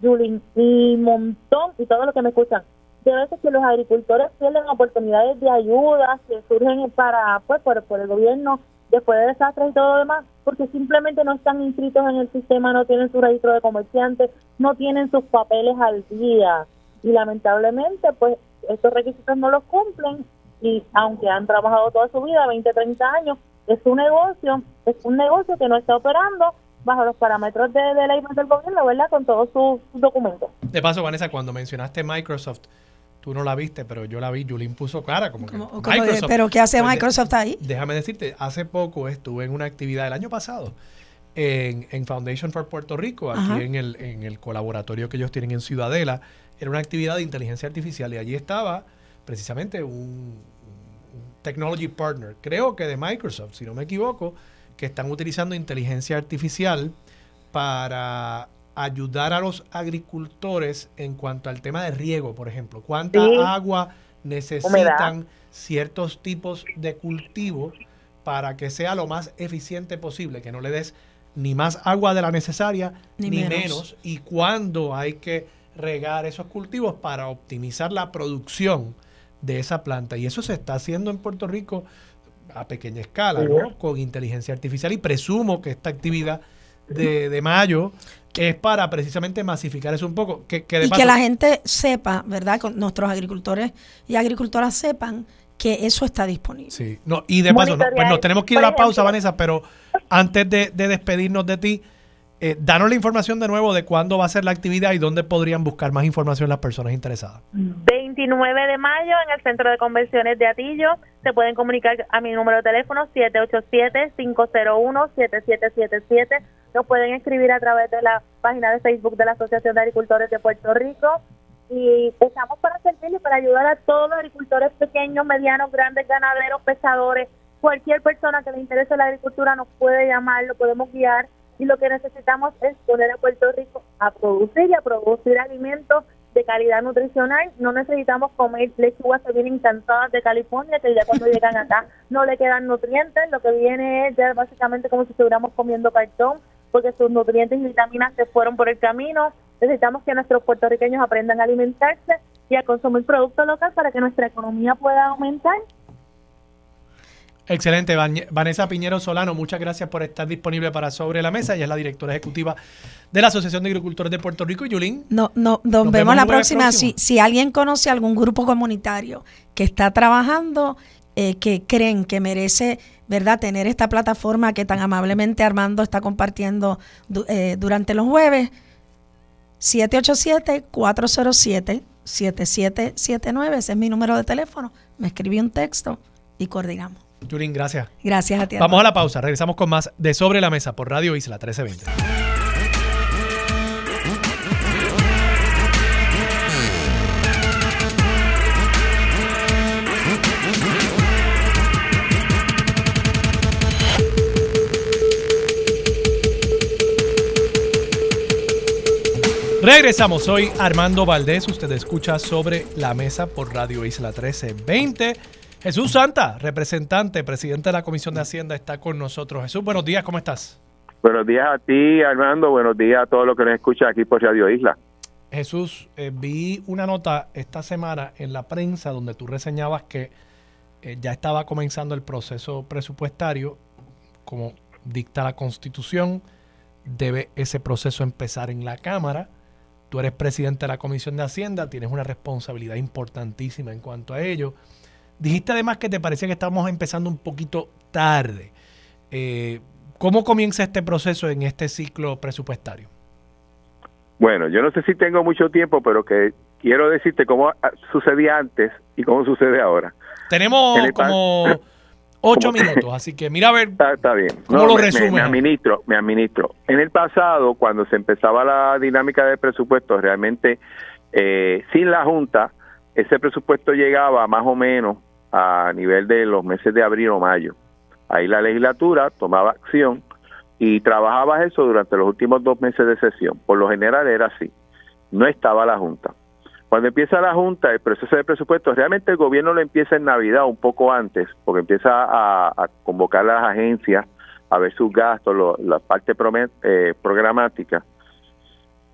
Julín, y montón, y todo lo que me escuchan, de veces que los agricultores pierden oportunidades de ayuda que surgen para pues por, por el gobierno después de desastres y todo lo demás, porque simplemente no están inscritos en el sistema, no tienen su registro de comerciantes, no tienen sus papeles al día. Y lamentablemente, pues estos requisitos no los cumplen y aunque han trabajado toda su vida, 20, 30 años, es un negocio, es un negocio que no está operando bajo los parámetros de, de ley del gobierno, ¿verdad? Con todos sus documentos. De paso, Vanessa, cuando mencionaste Microsoft, Tú no la viste, pero yo la vi. Julín puso cara como que. Microsoft. ¿Pero qué hace pues Microsoft ahí? Déjame decirte, hace poco estuve en una actividad el año pasado en, Foundation for Puerto Rico, aquí en el, en el colaboratorio que ellos tienen en Ciudadela. Era una actividad de inteligencia artificial y allí estaba precisamente un, technology partner, creo que de Microsoft, si no me equivoco, que están utilizando inteligencia artificial para ayudar a los agricultores en cuanto al tema de riego, por ejemplo. ¿Cuánta agua necesitan ciertos tipos de cultivos para que sea lo más eficiente posible, que no le des ni más agua de la necesaria ni, menos. y cuándo hay que regar esos cultivos para optimizar la producción de esa planta. Y eso se está haciendo en Puerto Rico a pequeña escala, ¿no? Con inteligencia artificial y presumo que esta actividad de, de mayo es para precisamente masificar eso un poco. Que, y que la gente sepa, ¿verdad? Con nuestros agricultores y agricultoras sepan que eso está disponible. Sí, no, y de paso, pues nos tenemos que ir a la pausa, Vanessa, pero antes de, despedirnos de ti, eh, danos la información de nuevo de cuándo va a ser la actividad y dónde podrían buscar más información las personas interesadas. 29 de mayo en el Centro de Convenciones de Atillo. Se pueden comunicar a mi número de teléfono 787-501-7777 nos pueden escribir a través de la página de Facebook de la Asociación de Agricultores de Puerto Rico y estamos para servirle, para ayudar a todos los agricultores pequeños, medianos, grandes, ganaderos, pesadores, cualquier persona que le interese la agricultura nos puede llamar, lo podemos guiar y lo que necesitamos es poner a Puerto Rico a producir y a producir alimentos de calidad nutricional. No necesitamos comer lechugas que vienen cansadas de California, que ya cuando llegan acá no le quedan nutrientes. Lo que viene es ya básicamente como si estuviéramos comiendo cartón porque sus nutrientes y vitaminas se fueron por el camino. Necesitamos que nuestros puertorriqueños aprendan a alimentarse y a consumir productos locales para que nuestra economía pueda aumentar. Excelente, Vanessa Piñero Solano, muchas gracias por estar disponible para Sobre la Mesa. Ella es la directora ejecutiva de la Asociación de Agricultores de Puerto Rico. Yulín. No, no, nos, vemos, la próxima. Si, si alguien conoce algún grupo comunitario que está trabajando, eh, que creen que merece ¿verdad? Tener esta plataforma que tan amablemente Armando está compartiendo eh, durante los jueves. 787-407-7779, ese es mi número de teléfono. Me escribí un texto y coordinamos. Julín, gracias. Gracias a ti. Vamos a la pausa. Regresamos con más de Sobre la Mesa por Radio Isla 1320. Regresamos, soy Armando Valdés, usted escucha sobre la mesa por Radio Isla 1320. Jesús Santa, representante, presidente de la Comisión de Hacienda, está con nosotros. Jesús, buenos días, ¿cómo estás? Buenos días a ti, Armando, buenos días a todos los que nos escuchan aquí por Radio Isla. Jesús, eh, vi una nota esta semana en la prensa donde tú reseñabas que eh, ya estaba comenzando el proceso presupuestario, como dicta la Constitución, debe ese proceso empezar en la Cámara Tú eres presidente de la Comisión de Hacienda, tienes una responsabilidad importantísima en cuanto a ello. Dijiste además que te parecía que estamos empezando un poquito tarde. Eh, ¿Cómo comienza este proceso en este ciclo presupuestario? Bueno, yo no sé si tengo mucho tiempo, pero que quiero decirte cómo sucedía antes y cómo sucede ahora. Tenemos como Ocho minutos, así que mira a ver. Está, bien. ¿Cómo lo resume? Me, administro, me administro. En el pasado, cuando se empezaba la dinámica de presupuesto, realmente eh, sin la Junta, ese presupuesto llegaba más o menos a nivel de los meses de abril o mayo. Ahí la legislatura tomaba acción y trabajaba eso durante los últimos dos meses de sesión. Por lo general era así. No estaba la Junta. Cuando empieza la Junta, el proceso de presupuesto, realmente el gobierno lo empieza en Navidad, un poco antes, porque empieza a, convocar a las agencias a ver sus gastos, la parte eh, programática.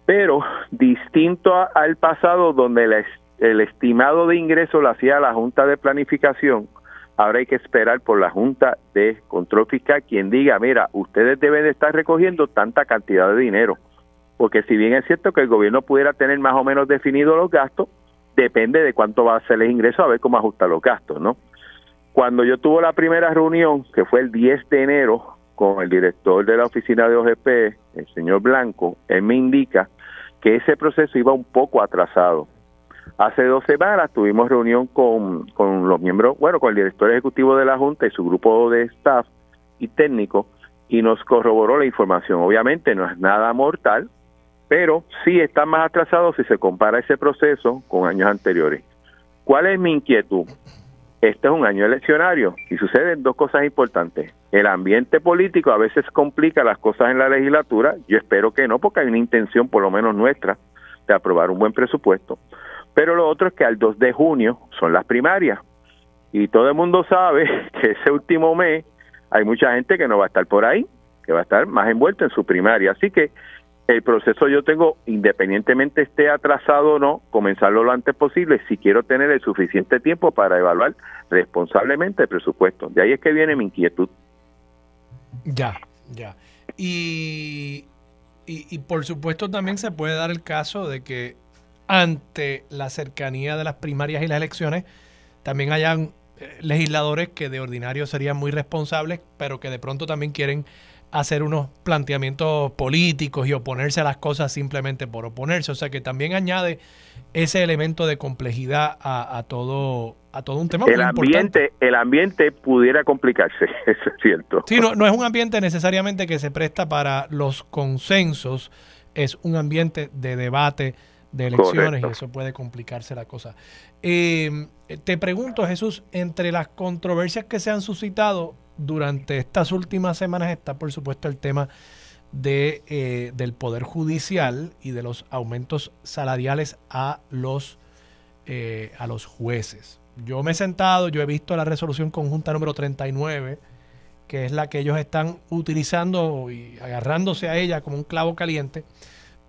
Pero distinto al pasado, donde el estimado de ingreso lo hacía la Junta de Planificación, ahora hay que esperar por la Junta de Control Fiscal quien diga, mira, ustedes deben de estar recogiendo tanta cantidad de dinero porque si bien es cierto que el gobierno pudiera tener más o menos definido los gastos, depende de cuánto va a ser el ingreso, a ver cómo ajustar los gastos, ¿no? Cuando yo tuve la primera reunión, que fue el 10 de enero, con el director de la oficina de OGP, el señor Blanco, él me indica que ese proceso iba un poco atrasado. Hace dos semanas tuvimos reunión con, con los miembros, bueno, con el director ejecutivo de la Junta y su grupo de staff y técnico, y nos corroboró la información. Obviamente no es nada mortal, pero sí está más atrasado si se compara ese proceso con años anteriores. ¿Cuál es mi inquietud? Este es un año eleccionario y suceden dos cosas importantes. El ambiente político a veces complica las cosas en la legislatura, yo espero que no, porque hay una intención, por lo menos nuestra, de aprobar un buen presupuesto. Pero lo otro es que al 2 de junio son las primarias y todo el mundo sabe que ese último mes hay mucha gente que no va a estar por ahí, que va a estar más envuelta en su primaria. Así que el proceso yo tengo, independientemente esté atrasado o no, comenzarlo lo antes posible si quiero tener el suficiente tiempo para evaluar responsablemente el presupuesto. De ahí es que viene mi inquietud. Ya, ya. Y, y, por supuesto también se puede dar el caso de que ante la cercanía de las primarias y las elecciones, también hayan eh, legisladores que de ordinario serían muy responsables, pero que de pronto también quieren hacer unos planteamientos políticos y oponerse a las cosas simplemente por oponerse. O sea que también añade ese elemento de complejidad a, todo a todo un tema el ambiente el ambiente pudiera complicarse eso es cierto. Sí no, no es un ambiente necesariamente que se presta para los consensos es un ambiente de debate de elecciones y eso puede complicarse la cosa. Eh, te pregunto Jesús entre las controversias que se han suscitado durante estas últimas semanas está, por supuesto, el tema de, eh, del Poder Judicial y de los aumentos salariales a los, eh, a los jueces. Yo me he sentado, yo he visto la resolución conjunta número 39, que es la que ellos están utilizando y agarrándose a ella como un clavo caliente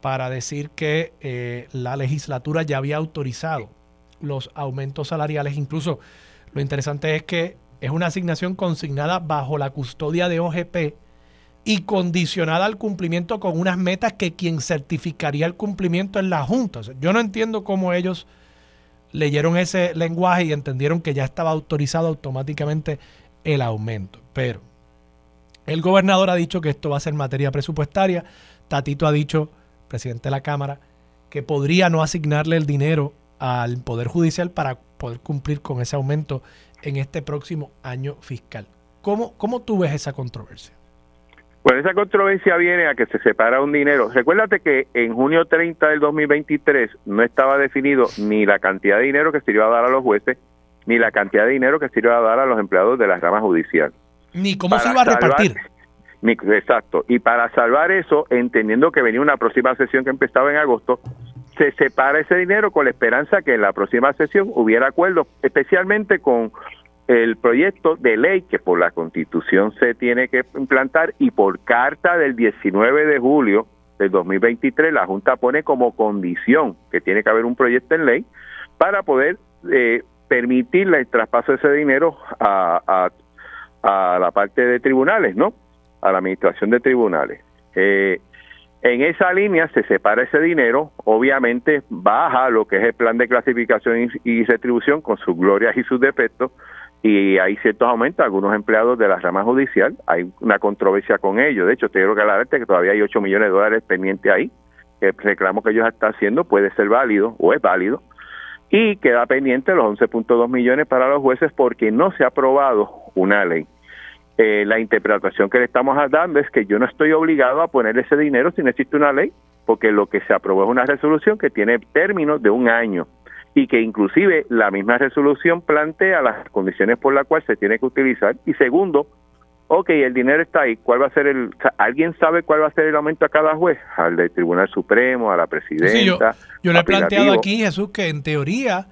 para decir que eh, la legislatura ya había autorizado los aumentos salariales. Incluso lo interesante es que es una asignación consignada bajo la custodia de OGP y condicionada al cumplimiento con unas metas que quien certificaría el cumplimiento es la Junta. yo no entiendo cómo ellos leyeron ese lenguaje y entendieron que ya estaba autorizado automáticamente el aumento. Pero el gobernador ha dicho que esto va a ser materia presupuestaria. Tatito ha dicho, presidente de la Cámara, que podría no asignarle el dinero al Poder Judicial para poder cumplir con ese aumento en este próximo año fiscal. ¿Cómo, cómo tú ves esa controversia? Bueno, esa controversia viene a que se separa un dinero. Recuérdate que en junio 30 del 2023 no estaba definido ni la cantidad de dinero que se iba a dar a los jueces, ni la cantidad de dinero que se iba a dar a los empleados de la rama judicial. Ni cómo se iba a repartir. exacto. Y para salvar eso, entendiendo que venía una próxima sesión que empezaba en agosto, se separa ese dinero con la esperanza que en la próxima sesión hubiera acuerdo, especialmente con el proyecto de ley que por la constitución se tiene que implantar y por carta del 19 de julio del 2023 la Junta pone como condición que tiene que haber un proyecto en ley para poder eh, permitir el traspaso de ese dinero a, a, la parte de tribunales, ¿no? A la administración de tribunales. Eh, en esa línea se separa ese dinero, obviamente baja lo que es el plan de clasificación y, retribución con sus glorias y sus defectos, y hay ciertos aumentos. Algunos empleados de la rama judicial, hay una controversia con ellos. De hecho, te quiero aclararte que todavía hay 8 millones de dólares pendientes ahí, el reclamo que ellos están haciendo puede ser válido o es válido. Y queda pendiente los 11.2 millones para los jueces porque no se ha aprobado una ley. Eh, la interpretación que le estamos dando es que yo no estoy obligado a poner ese dinero si no existe una ley, porque lo que se aprobó es una resolución que tiene términos de un año y que inclusive la misma resolución plantea las condiciones por las cuales se tiene que utilizar. Y segundo, ok, el dinero está ahí, ¿cuál va a ser el, alguien sabe cuál va a ser el aumento a cada juez? Al del Tribunal Supremo, a la presidenta. yo, yo le he planteado aquí, Jesús, que en teoría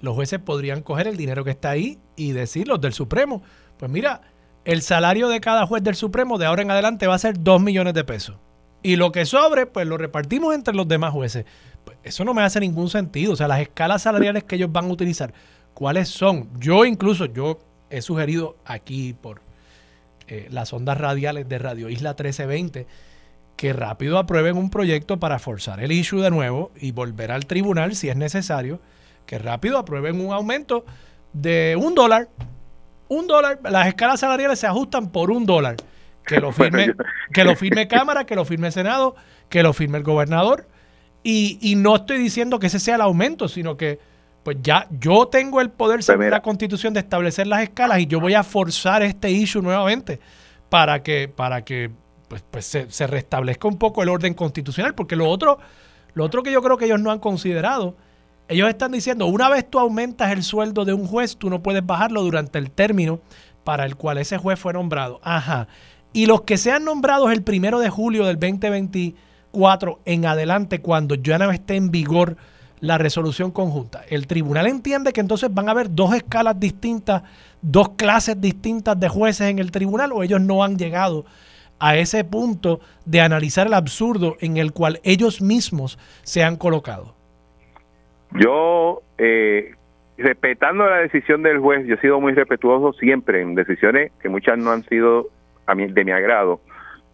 los jueces podrían coger el dinero que está ahí y decir los del Supremo, pues mira, el salario de cada juez del Supremo de ahora en adelante va a ser 2 millones de pesos. Y lo que sobre, pues lo repartimos entre los demás jueces. Pues eso no me hace ningún sentido. O sea, las escalas salariales que ellos van a utilizar, ¿cuáles son? Yo incluso, yo he sugerido aquí por eh, las ondas radiales de Radio Isla 1320 que rápido aprueben un proyecto para forzar el issue de nuevo y volver al tribunal si es necesario, que rápido aprueben un aumento de un dólar un dólar, las escalas salariales se ajustan por un dólar. Que lo firme, que lo firme Cámara, que lo firme Senado, que lo firme el gobernador. Y, y, no estoy diciendo que ese sea el aumento, sino que pues ya yo tengo el poder pues según la constitución de establecer las escalas y yo voy a forzar este issue nuevamente para que, para que pues, pues se, se, restablezca un poco el orden constitucional, porque lo otro, lo otro que yo creo que ellos no han considerado ellos están diciendo, una vez tú aumentas el sueldo de un juez, tú no puedes bajarlo durante el término para el cual ese juez fue nombrado. Ajá. Y los que sean nombrados el primero de julio del 2024 en adelante, cuando ya no esté en vigor la resolución conjunta, el tribunal entiende que entonces van a haber dos escalas distintas, dos clases distintas de jueces en el tribunal, o ellos no han llegado a ese punto de analizar el absurdo en el cual ellos mismos se han colocado. Yo, eh, respetando la decisión del juez, yo he sido muy respetuoso siempre en decisiones que muchas no han sido a de mi agrado.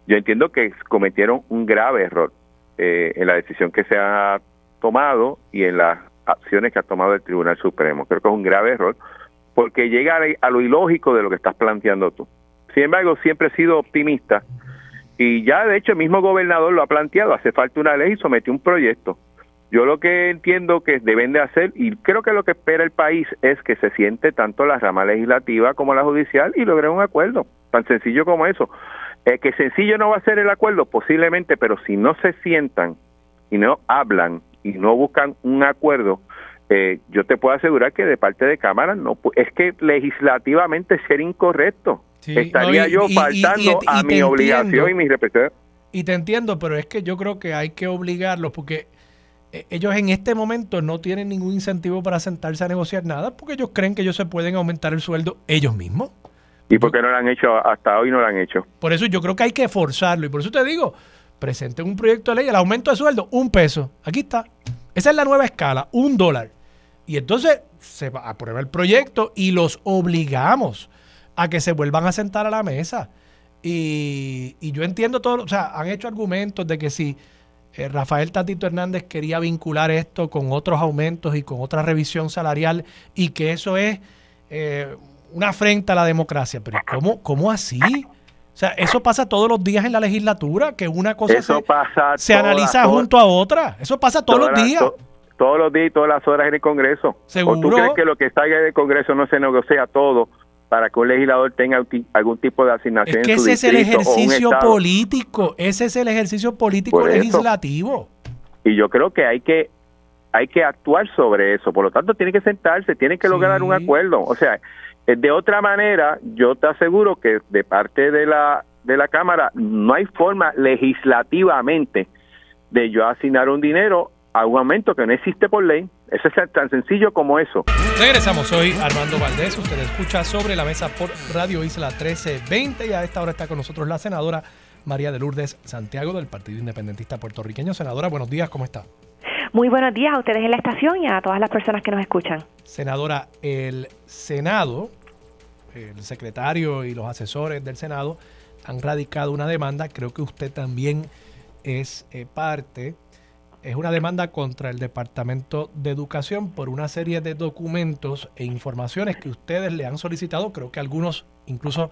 Yo entiendo que cometieron un grave error eh, en la decisión que se ha tomado y en las acciones que ha tomado el Tribunal Supremo. Creo que es un grave error porque llega a lo ilógico de lo que estás planteando tú. Sin embargo, siempre he sido optimista y ya de hecho el mismo gobernador lo ha planteado, hace falta una ley y sometió un proyecto. Yo lo que entiendo que deben de hacer, y creo que lo que espera el país es que se siente tanto la rama legislativa como la judicial y logren un acuerdo, tan sencillo como eso. Eh, que sencillo no va a ser el acuerdo, posiblemente, pero si no se sientan y no hablan y no buscan un acuerdo, eh, yo te puedo asegurar que de parte de Cámara no es que legislativamente ser incorrecto. Estaría yo faltando a mi obligación y mi respeto. Y te entiendo, pero es que yo creo que hay que obligarlos porque ellos en este momento no tienen ningún incentivo para sentarse a negociar nada porque ellos creen que ellos se pueden aumentar el sueldo ellos mismos. ¿Y por qué no lo han hecho? Hasta hoy no lo han hecho. Por eso yo creo que hay que forzarlo y por eso te digo, presenten un proyecto de ley, el aumento de sueldo, un peso. Aquí está. Esa es la nueva escala, un dólar. Y entonces se aprueba el proyecto y los obligamos a que se vuelvan a sentar a la mesa. Y, y yo entiendo todo, o sea, han hecho argumentos de que si eh, Rafael Tatito Hernández quería vincular esto con otros aumentos y con otra revisión salarial y que eso es eh, una afrenta a la democracia. Pero ¿cómo, cómo así? O sea, eso pasa todos los días en la legislatura, que una cosa se, analiza junto a otra. Eso pasa todos los días. todos los días y todas las horas en el Congreso. ¿Seguro? ¿O tú crees que lo que salga del Congreso no se negocia todo para que un legislador tenga algún- tipo de asignación Es que en su ese es el ejercicio político, ese es el ejercicio político Por eso. legislativo. Y yo creo que hay que hay que actuar sobre eso. Por lo tanto, tiene que sentarse, tiene que lograr un acuerdo. O sea, eh, de otra manera, yo te aseguro que de parte de la de la Cámara no hay forma legislativamente de yo asignar un dinero a un aumento que no existe por ley. Eso es tan sencillo como eso. Regresamos, soy Armando Valdés, usted escucha sobre la mesa por Radio Isla 1320 y a esta hora está con nosotros la senadora María de Lourdes Santiago del Partido Independentista Puertorriqueño. Senadora, buenos días, ¿cómo está? Muy buenos días a ustedes en la estación y a todas las personas que nos escuchan. Senadora, el Senado, el secretario y los asesores del Senado han radicado una demanda, creo que usted también es eh, parte, es una demanda contra el Departamento de Educación por una serie de documentos e informaciones que ustedes le han solicitado, creo que algunos incluso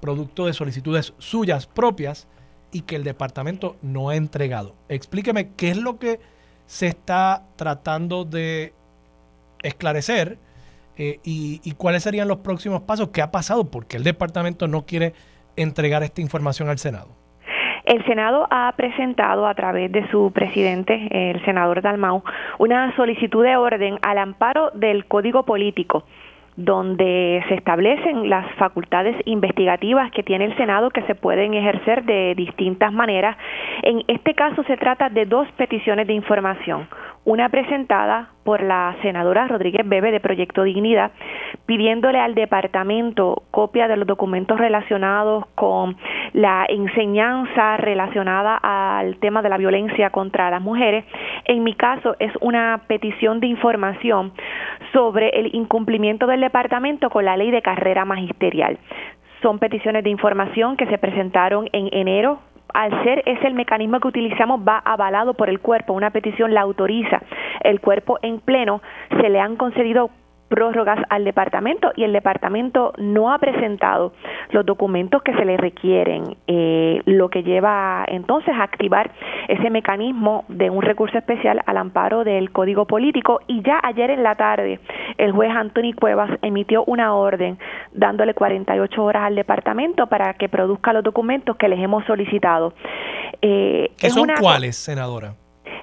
producto de solicitudes suyas propias y que el departamento no ha entregado. Explíqueme qué es lo que se está tratando de esclarecer eh, y, y cuáles serían los próximos pasos, qué ha pasado, porque el departamento no quiere entregar esta información al Senado. El Senado ha presentado a través de su presidente, el senador Dalmau, una solicitud de orden al amparo del Código Político donde se establecen las facultades investigativas que tiene el Senado que se pueden ejercer de distintas maneras. En este caso se trata de dos peticiones de información. Una presentada por la senadora Rodríguez Bebe de Proyecto Dignidad, pidiéndole al departamento copia de los documentos relacionados con la enseñanza relacionada al tema de la violencia contra las mujeres. En mi caso es una petición de información sobre el incumplimiento del departamento con la ley de carrera magisterial. Son peticiones de información que se presentaron en enero al ser ese el mecanismo que utilizamos va avalado por el cuerpo, una petición la autoriza. El cuerpo en pleno, se le han concedido prórrogas al departamento y el departamento no ha presentado los documentos que se le requieren, eh, lo que lleva entonces a activar ese mecanismo de un recurso especial al amparo del Código Político y ya ayer en la tarde el juez Anthony Cuevas emitió una orden dándole 48 horas al departamento para que produzca los documentos que les hemos solicitado. Eh, ¿Qué es son una- cuáles, senadora?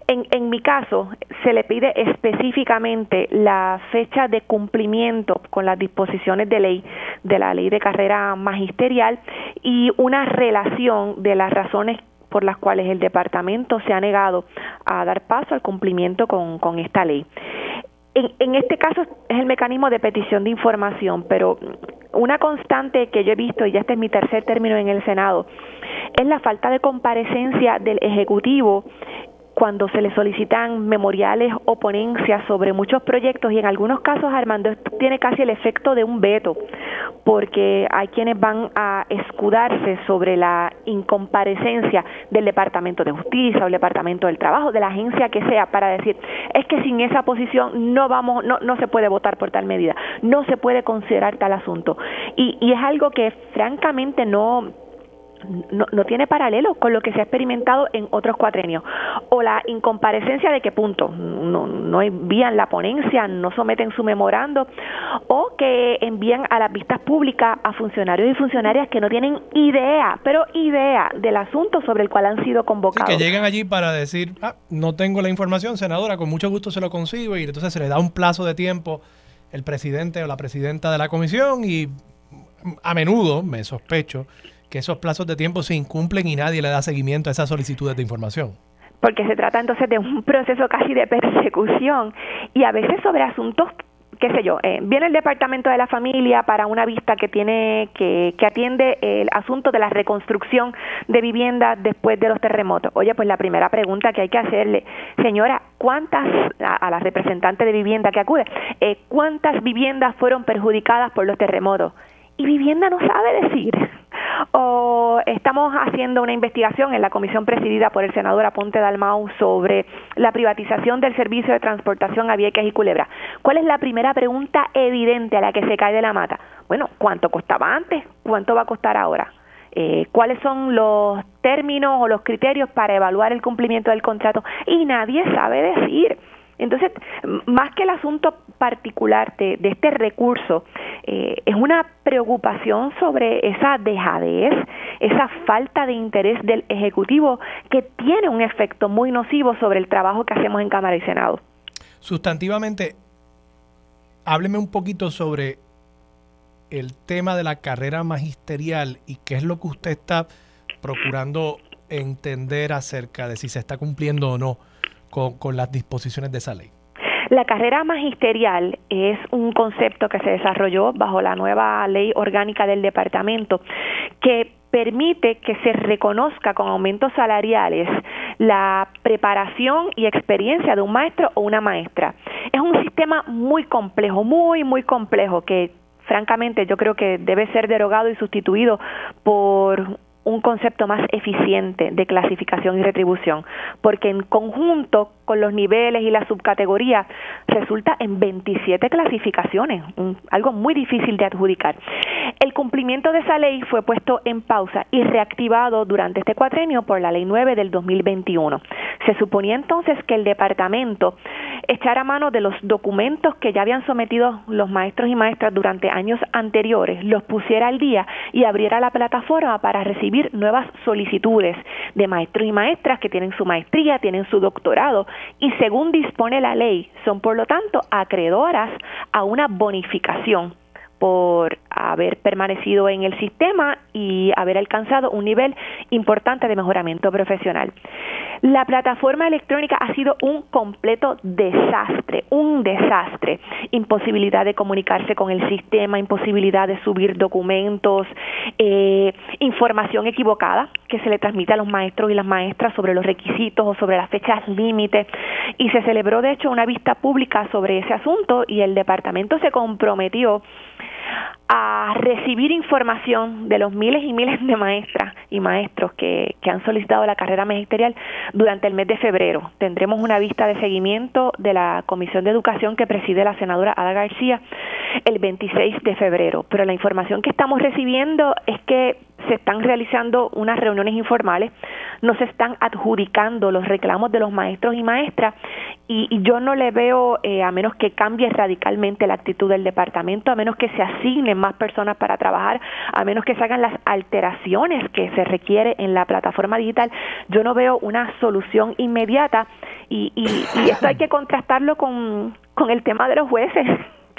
En, en mi caso, se le pide específicamente la fecha de cumplimiento con las disposiciones de ley de la ley de carrera magisterial y una relación de las razones por las cuales el departamento se ha negado a dar paso al cumplimiento con, con esta ley. En, en este caso es el mecanismo de petición de información, pero una constante que yo he visto, y ya este es mi tercer término en el Senado, es la falta de comparecencia del Ejecutivo cuando se le solicitan memoriales o ponencias sobre muchos proyectos y en algunos casos, Armando, esto tiene casi el efecto de un veto, porque hay quienes van a escudarse sobre la incomparecencia del Departamento de Justicia o el Departamento del Trabajo, de la agencia que sea, para decir, es que sin esa posición no vamos, no, no se puede votar por tal medida, no se puede considerar tal asunto. Y, y es algo que francamente no no, no tiene paralelo con lo que se ha experimentado en otros cuatrenios. O la incomparecencia de que punto, no, no envían la ponencia, no someten su memorando, o que envían a las vistas públicas a funcionarios y funcionarias que no tienen idea, pero idea del asunto sobre el cual han sido Sí, convocados. que llegan allí para decir, ah, no tengo la información, senadora, con mucho gusto se lo consigo y entonces se le da un plazo de tiempo el presidente o la presidenta de la comisión y a menudo, me sospecho, que esos plazos de tiempo se incumplen y nadie le da seguimiento a esas solicitudes de información. porque se trata entonces de un proceso casi de persecución y a veces sobre asuntos qué sé yo, eh, viene el departamento de la familia para una vista que tiene que, que atiende el asunto de la reconstrucción de viviendas después de los terremotos. Oye, pues la primera pregunta que hay que hacerle, señora, ¿cuántas a, a la representante de vivienda que acude, eh, cuántas viviendas fueron perjudicadas por los terremotos? Y vivienda no sabe decir. O estamos haciendo una investigación en la comisión presidida por el senador Aponte Dalmau sobre la privatización del servicio de transportación a Vieques y Culebra. ¿Cuál es la primera pregunta evidente a la que se cae de la mata? Bueno, ¿cuánto costaba antes? ¿Cuánto va a costar ahora? Eh, ¿Cuáles son los términos o los criterios para evaluar el cumplimiento del contrato? Y nadie sabe decir. Entonces, más que el asunto particular de, este recurso, eh, es una preocupación sobre esa dejadez, esa falta de interés del Ejecutivo que tiene un efecto muy nocivo sobre el trabajo que hacemos en Cámara y Senado. Sustantivamente, hábleme un poquito sobre el tema de la carrera magisterial y qué es lo que usted está procurando entender acerca de si se está cumpliendo o no con, las disposiciones de esa ley. La carrera magisterial es un concepto que se desarrolló bajo la nueva ley orgánica del departamento que permite que se reconozca con aumentos salariales la preparación y experiencia de un maestro o una maestra. Es un sistema muy complejo, muy, muy complejo que francamente yo creo que debe ser derogado y sustituido por un concepto más eficiente de clasificación y retribución, porque en conjunto con los niveles y la subcategoría resulta en 27 clasificaciones, algo muy difícil de adjudicar. El cumplimiento de esa ley fue puesto en pausa y reactivado durante este cuatrenio por la Ley 9 del 2021. Se suponía entonces que el departamento echara mano de los documentos que ya habían sometido los maestros y maestras durante años anteriores, los pusiera al día y abriera la plataforma para recibir nuevas solicitudes de maestros y maestras que tienen su maestría, tienen su doctorado y según dispone la ley, son por lo tanto acreedoras a una bonificación por haber permanecido en el sistema y haber alcanzado un nivel importante de mejoramiento profesional. La plataforma electrónica ha sido un completo desastre, un desastre. Imposibilidad de comunicarse con el sistema, imposibilidad de subir documentos, eh, información equivocada que se le transmite a los maestros y las maestras sobre los requisitos o sobre las fechas límite. Y se celebró, de hecho, una vista pública sobre ese asunto y el departamento se comprometió a recibir información de los miles y miles de maestras y maestros que, que, han solicitado la carrera magisterial durante el mes de febrero. Tendremos una vista de seguimiento de la Comisión de Educación que preside la senadora Ada García el 26 de febrero. Pero la información que estamos recibiendo es que se están realizando unas reuniones informales, no se están adjudicando los reclamos de los maestros y maestras y, yo no le veo, eh, a menos que cambie radicalmente la actitud del departamento, a menos que se más personas para trabajar, a menos que se hagan las alteraciones que se requiere en la plataforma digital, yo no veo una solución inmediata y, y, y esto hay que contrastarlo con, con el tema de los jueces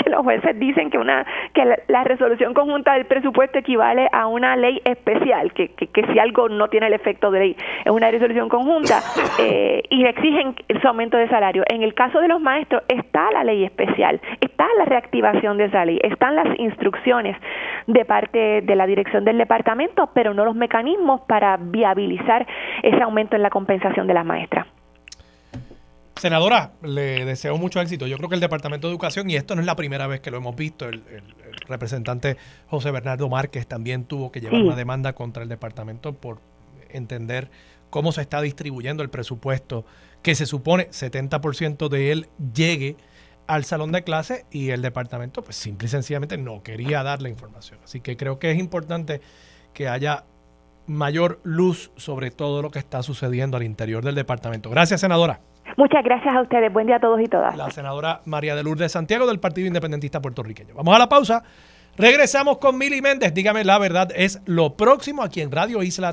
que los jueces dicen que una que la, resolución conjunta del presupuesto equivale a una ley especial, que, que, si algo no tiene el efecto de ley es una resolución conjunta eh, y exigen su aumento de salario. En el caso de los maestros está la ley especial, está la reactivación de esa ley, están las instrucciones de parte de la dirección del departamento, pero no los mecanismos para viabilizar ese aumento en la compensación de las maestras. Senadora, le deseo mucho éxito. Yo creo que el Departamento de Educación, y esto no es la primera vez que lo hemos visto, el, representante José Bernardo Márquez también tuvo que llevar una demanda contra el departamento por entender cómo se está distribuyendo el presupuesto, que se supone 70% de él llegue al salón de clase y el departamento pues simple y sencillamente no quería dar la información. Así que creo que es importante que haya mayor luz sobre todo lo que está sucediendo al interior del departamento. Gracias, senadora. Muchas gracias a ustedes. Buen día a todos y todas. La senadora María de Lourdes Santiago del Partido Independentista Puertorriqueño. Vamos a la pausa. Regresamos con Mili Méndez. Dígame la verdad, es lo próximo aquí en Radio Isla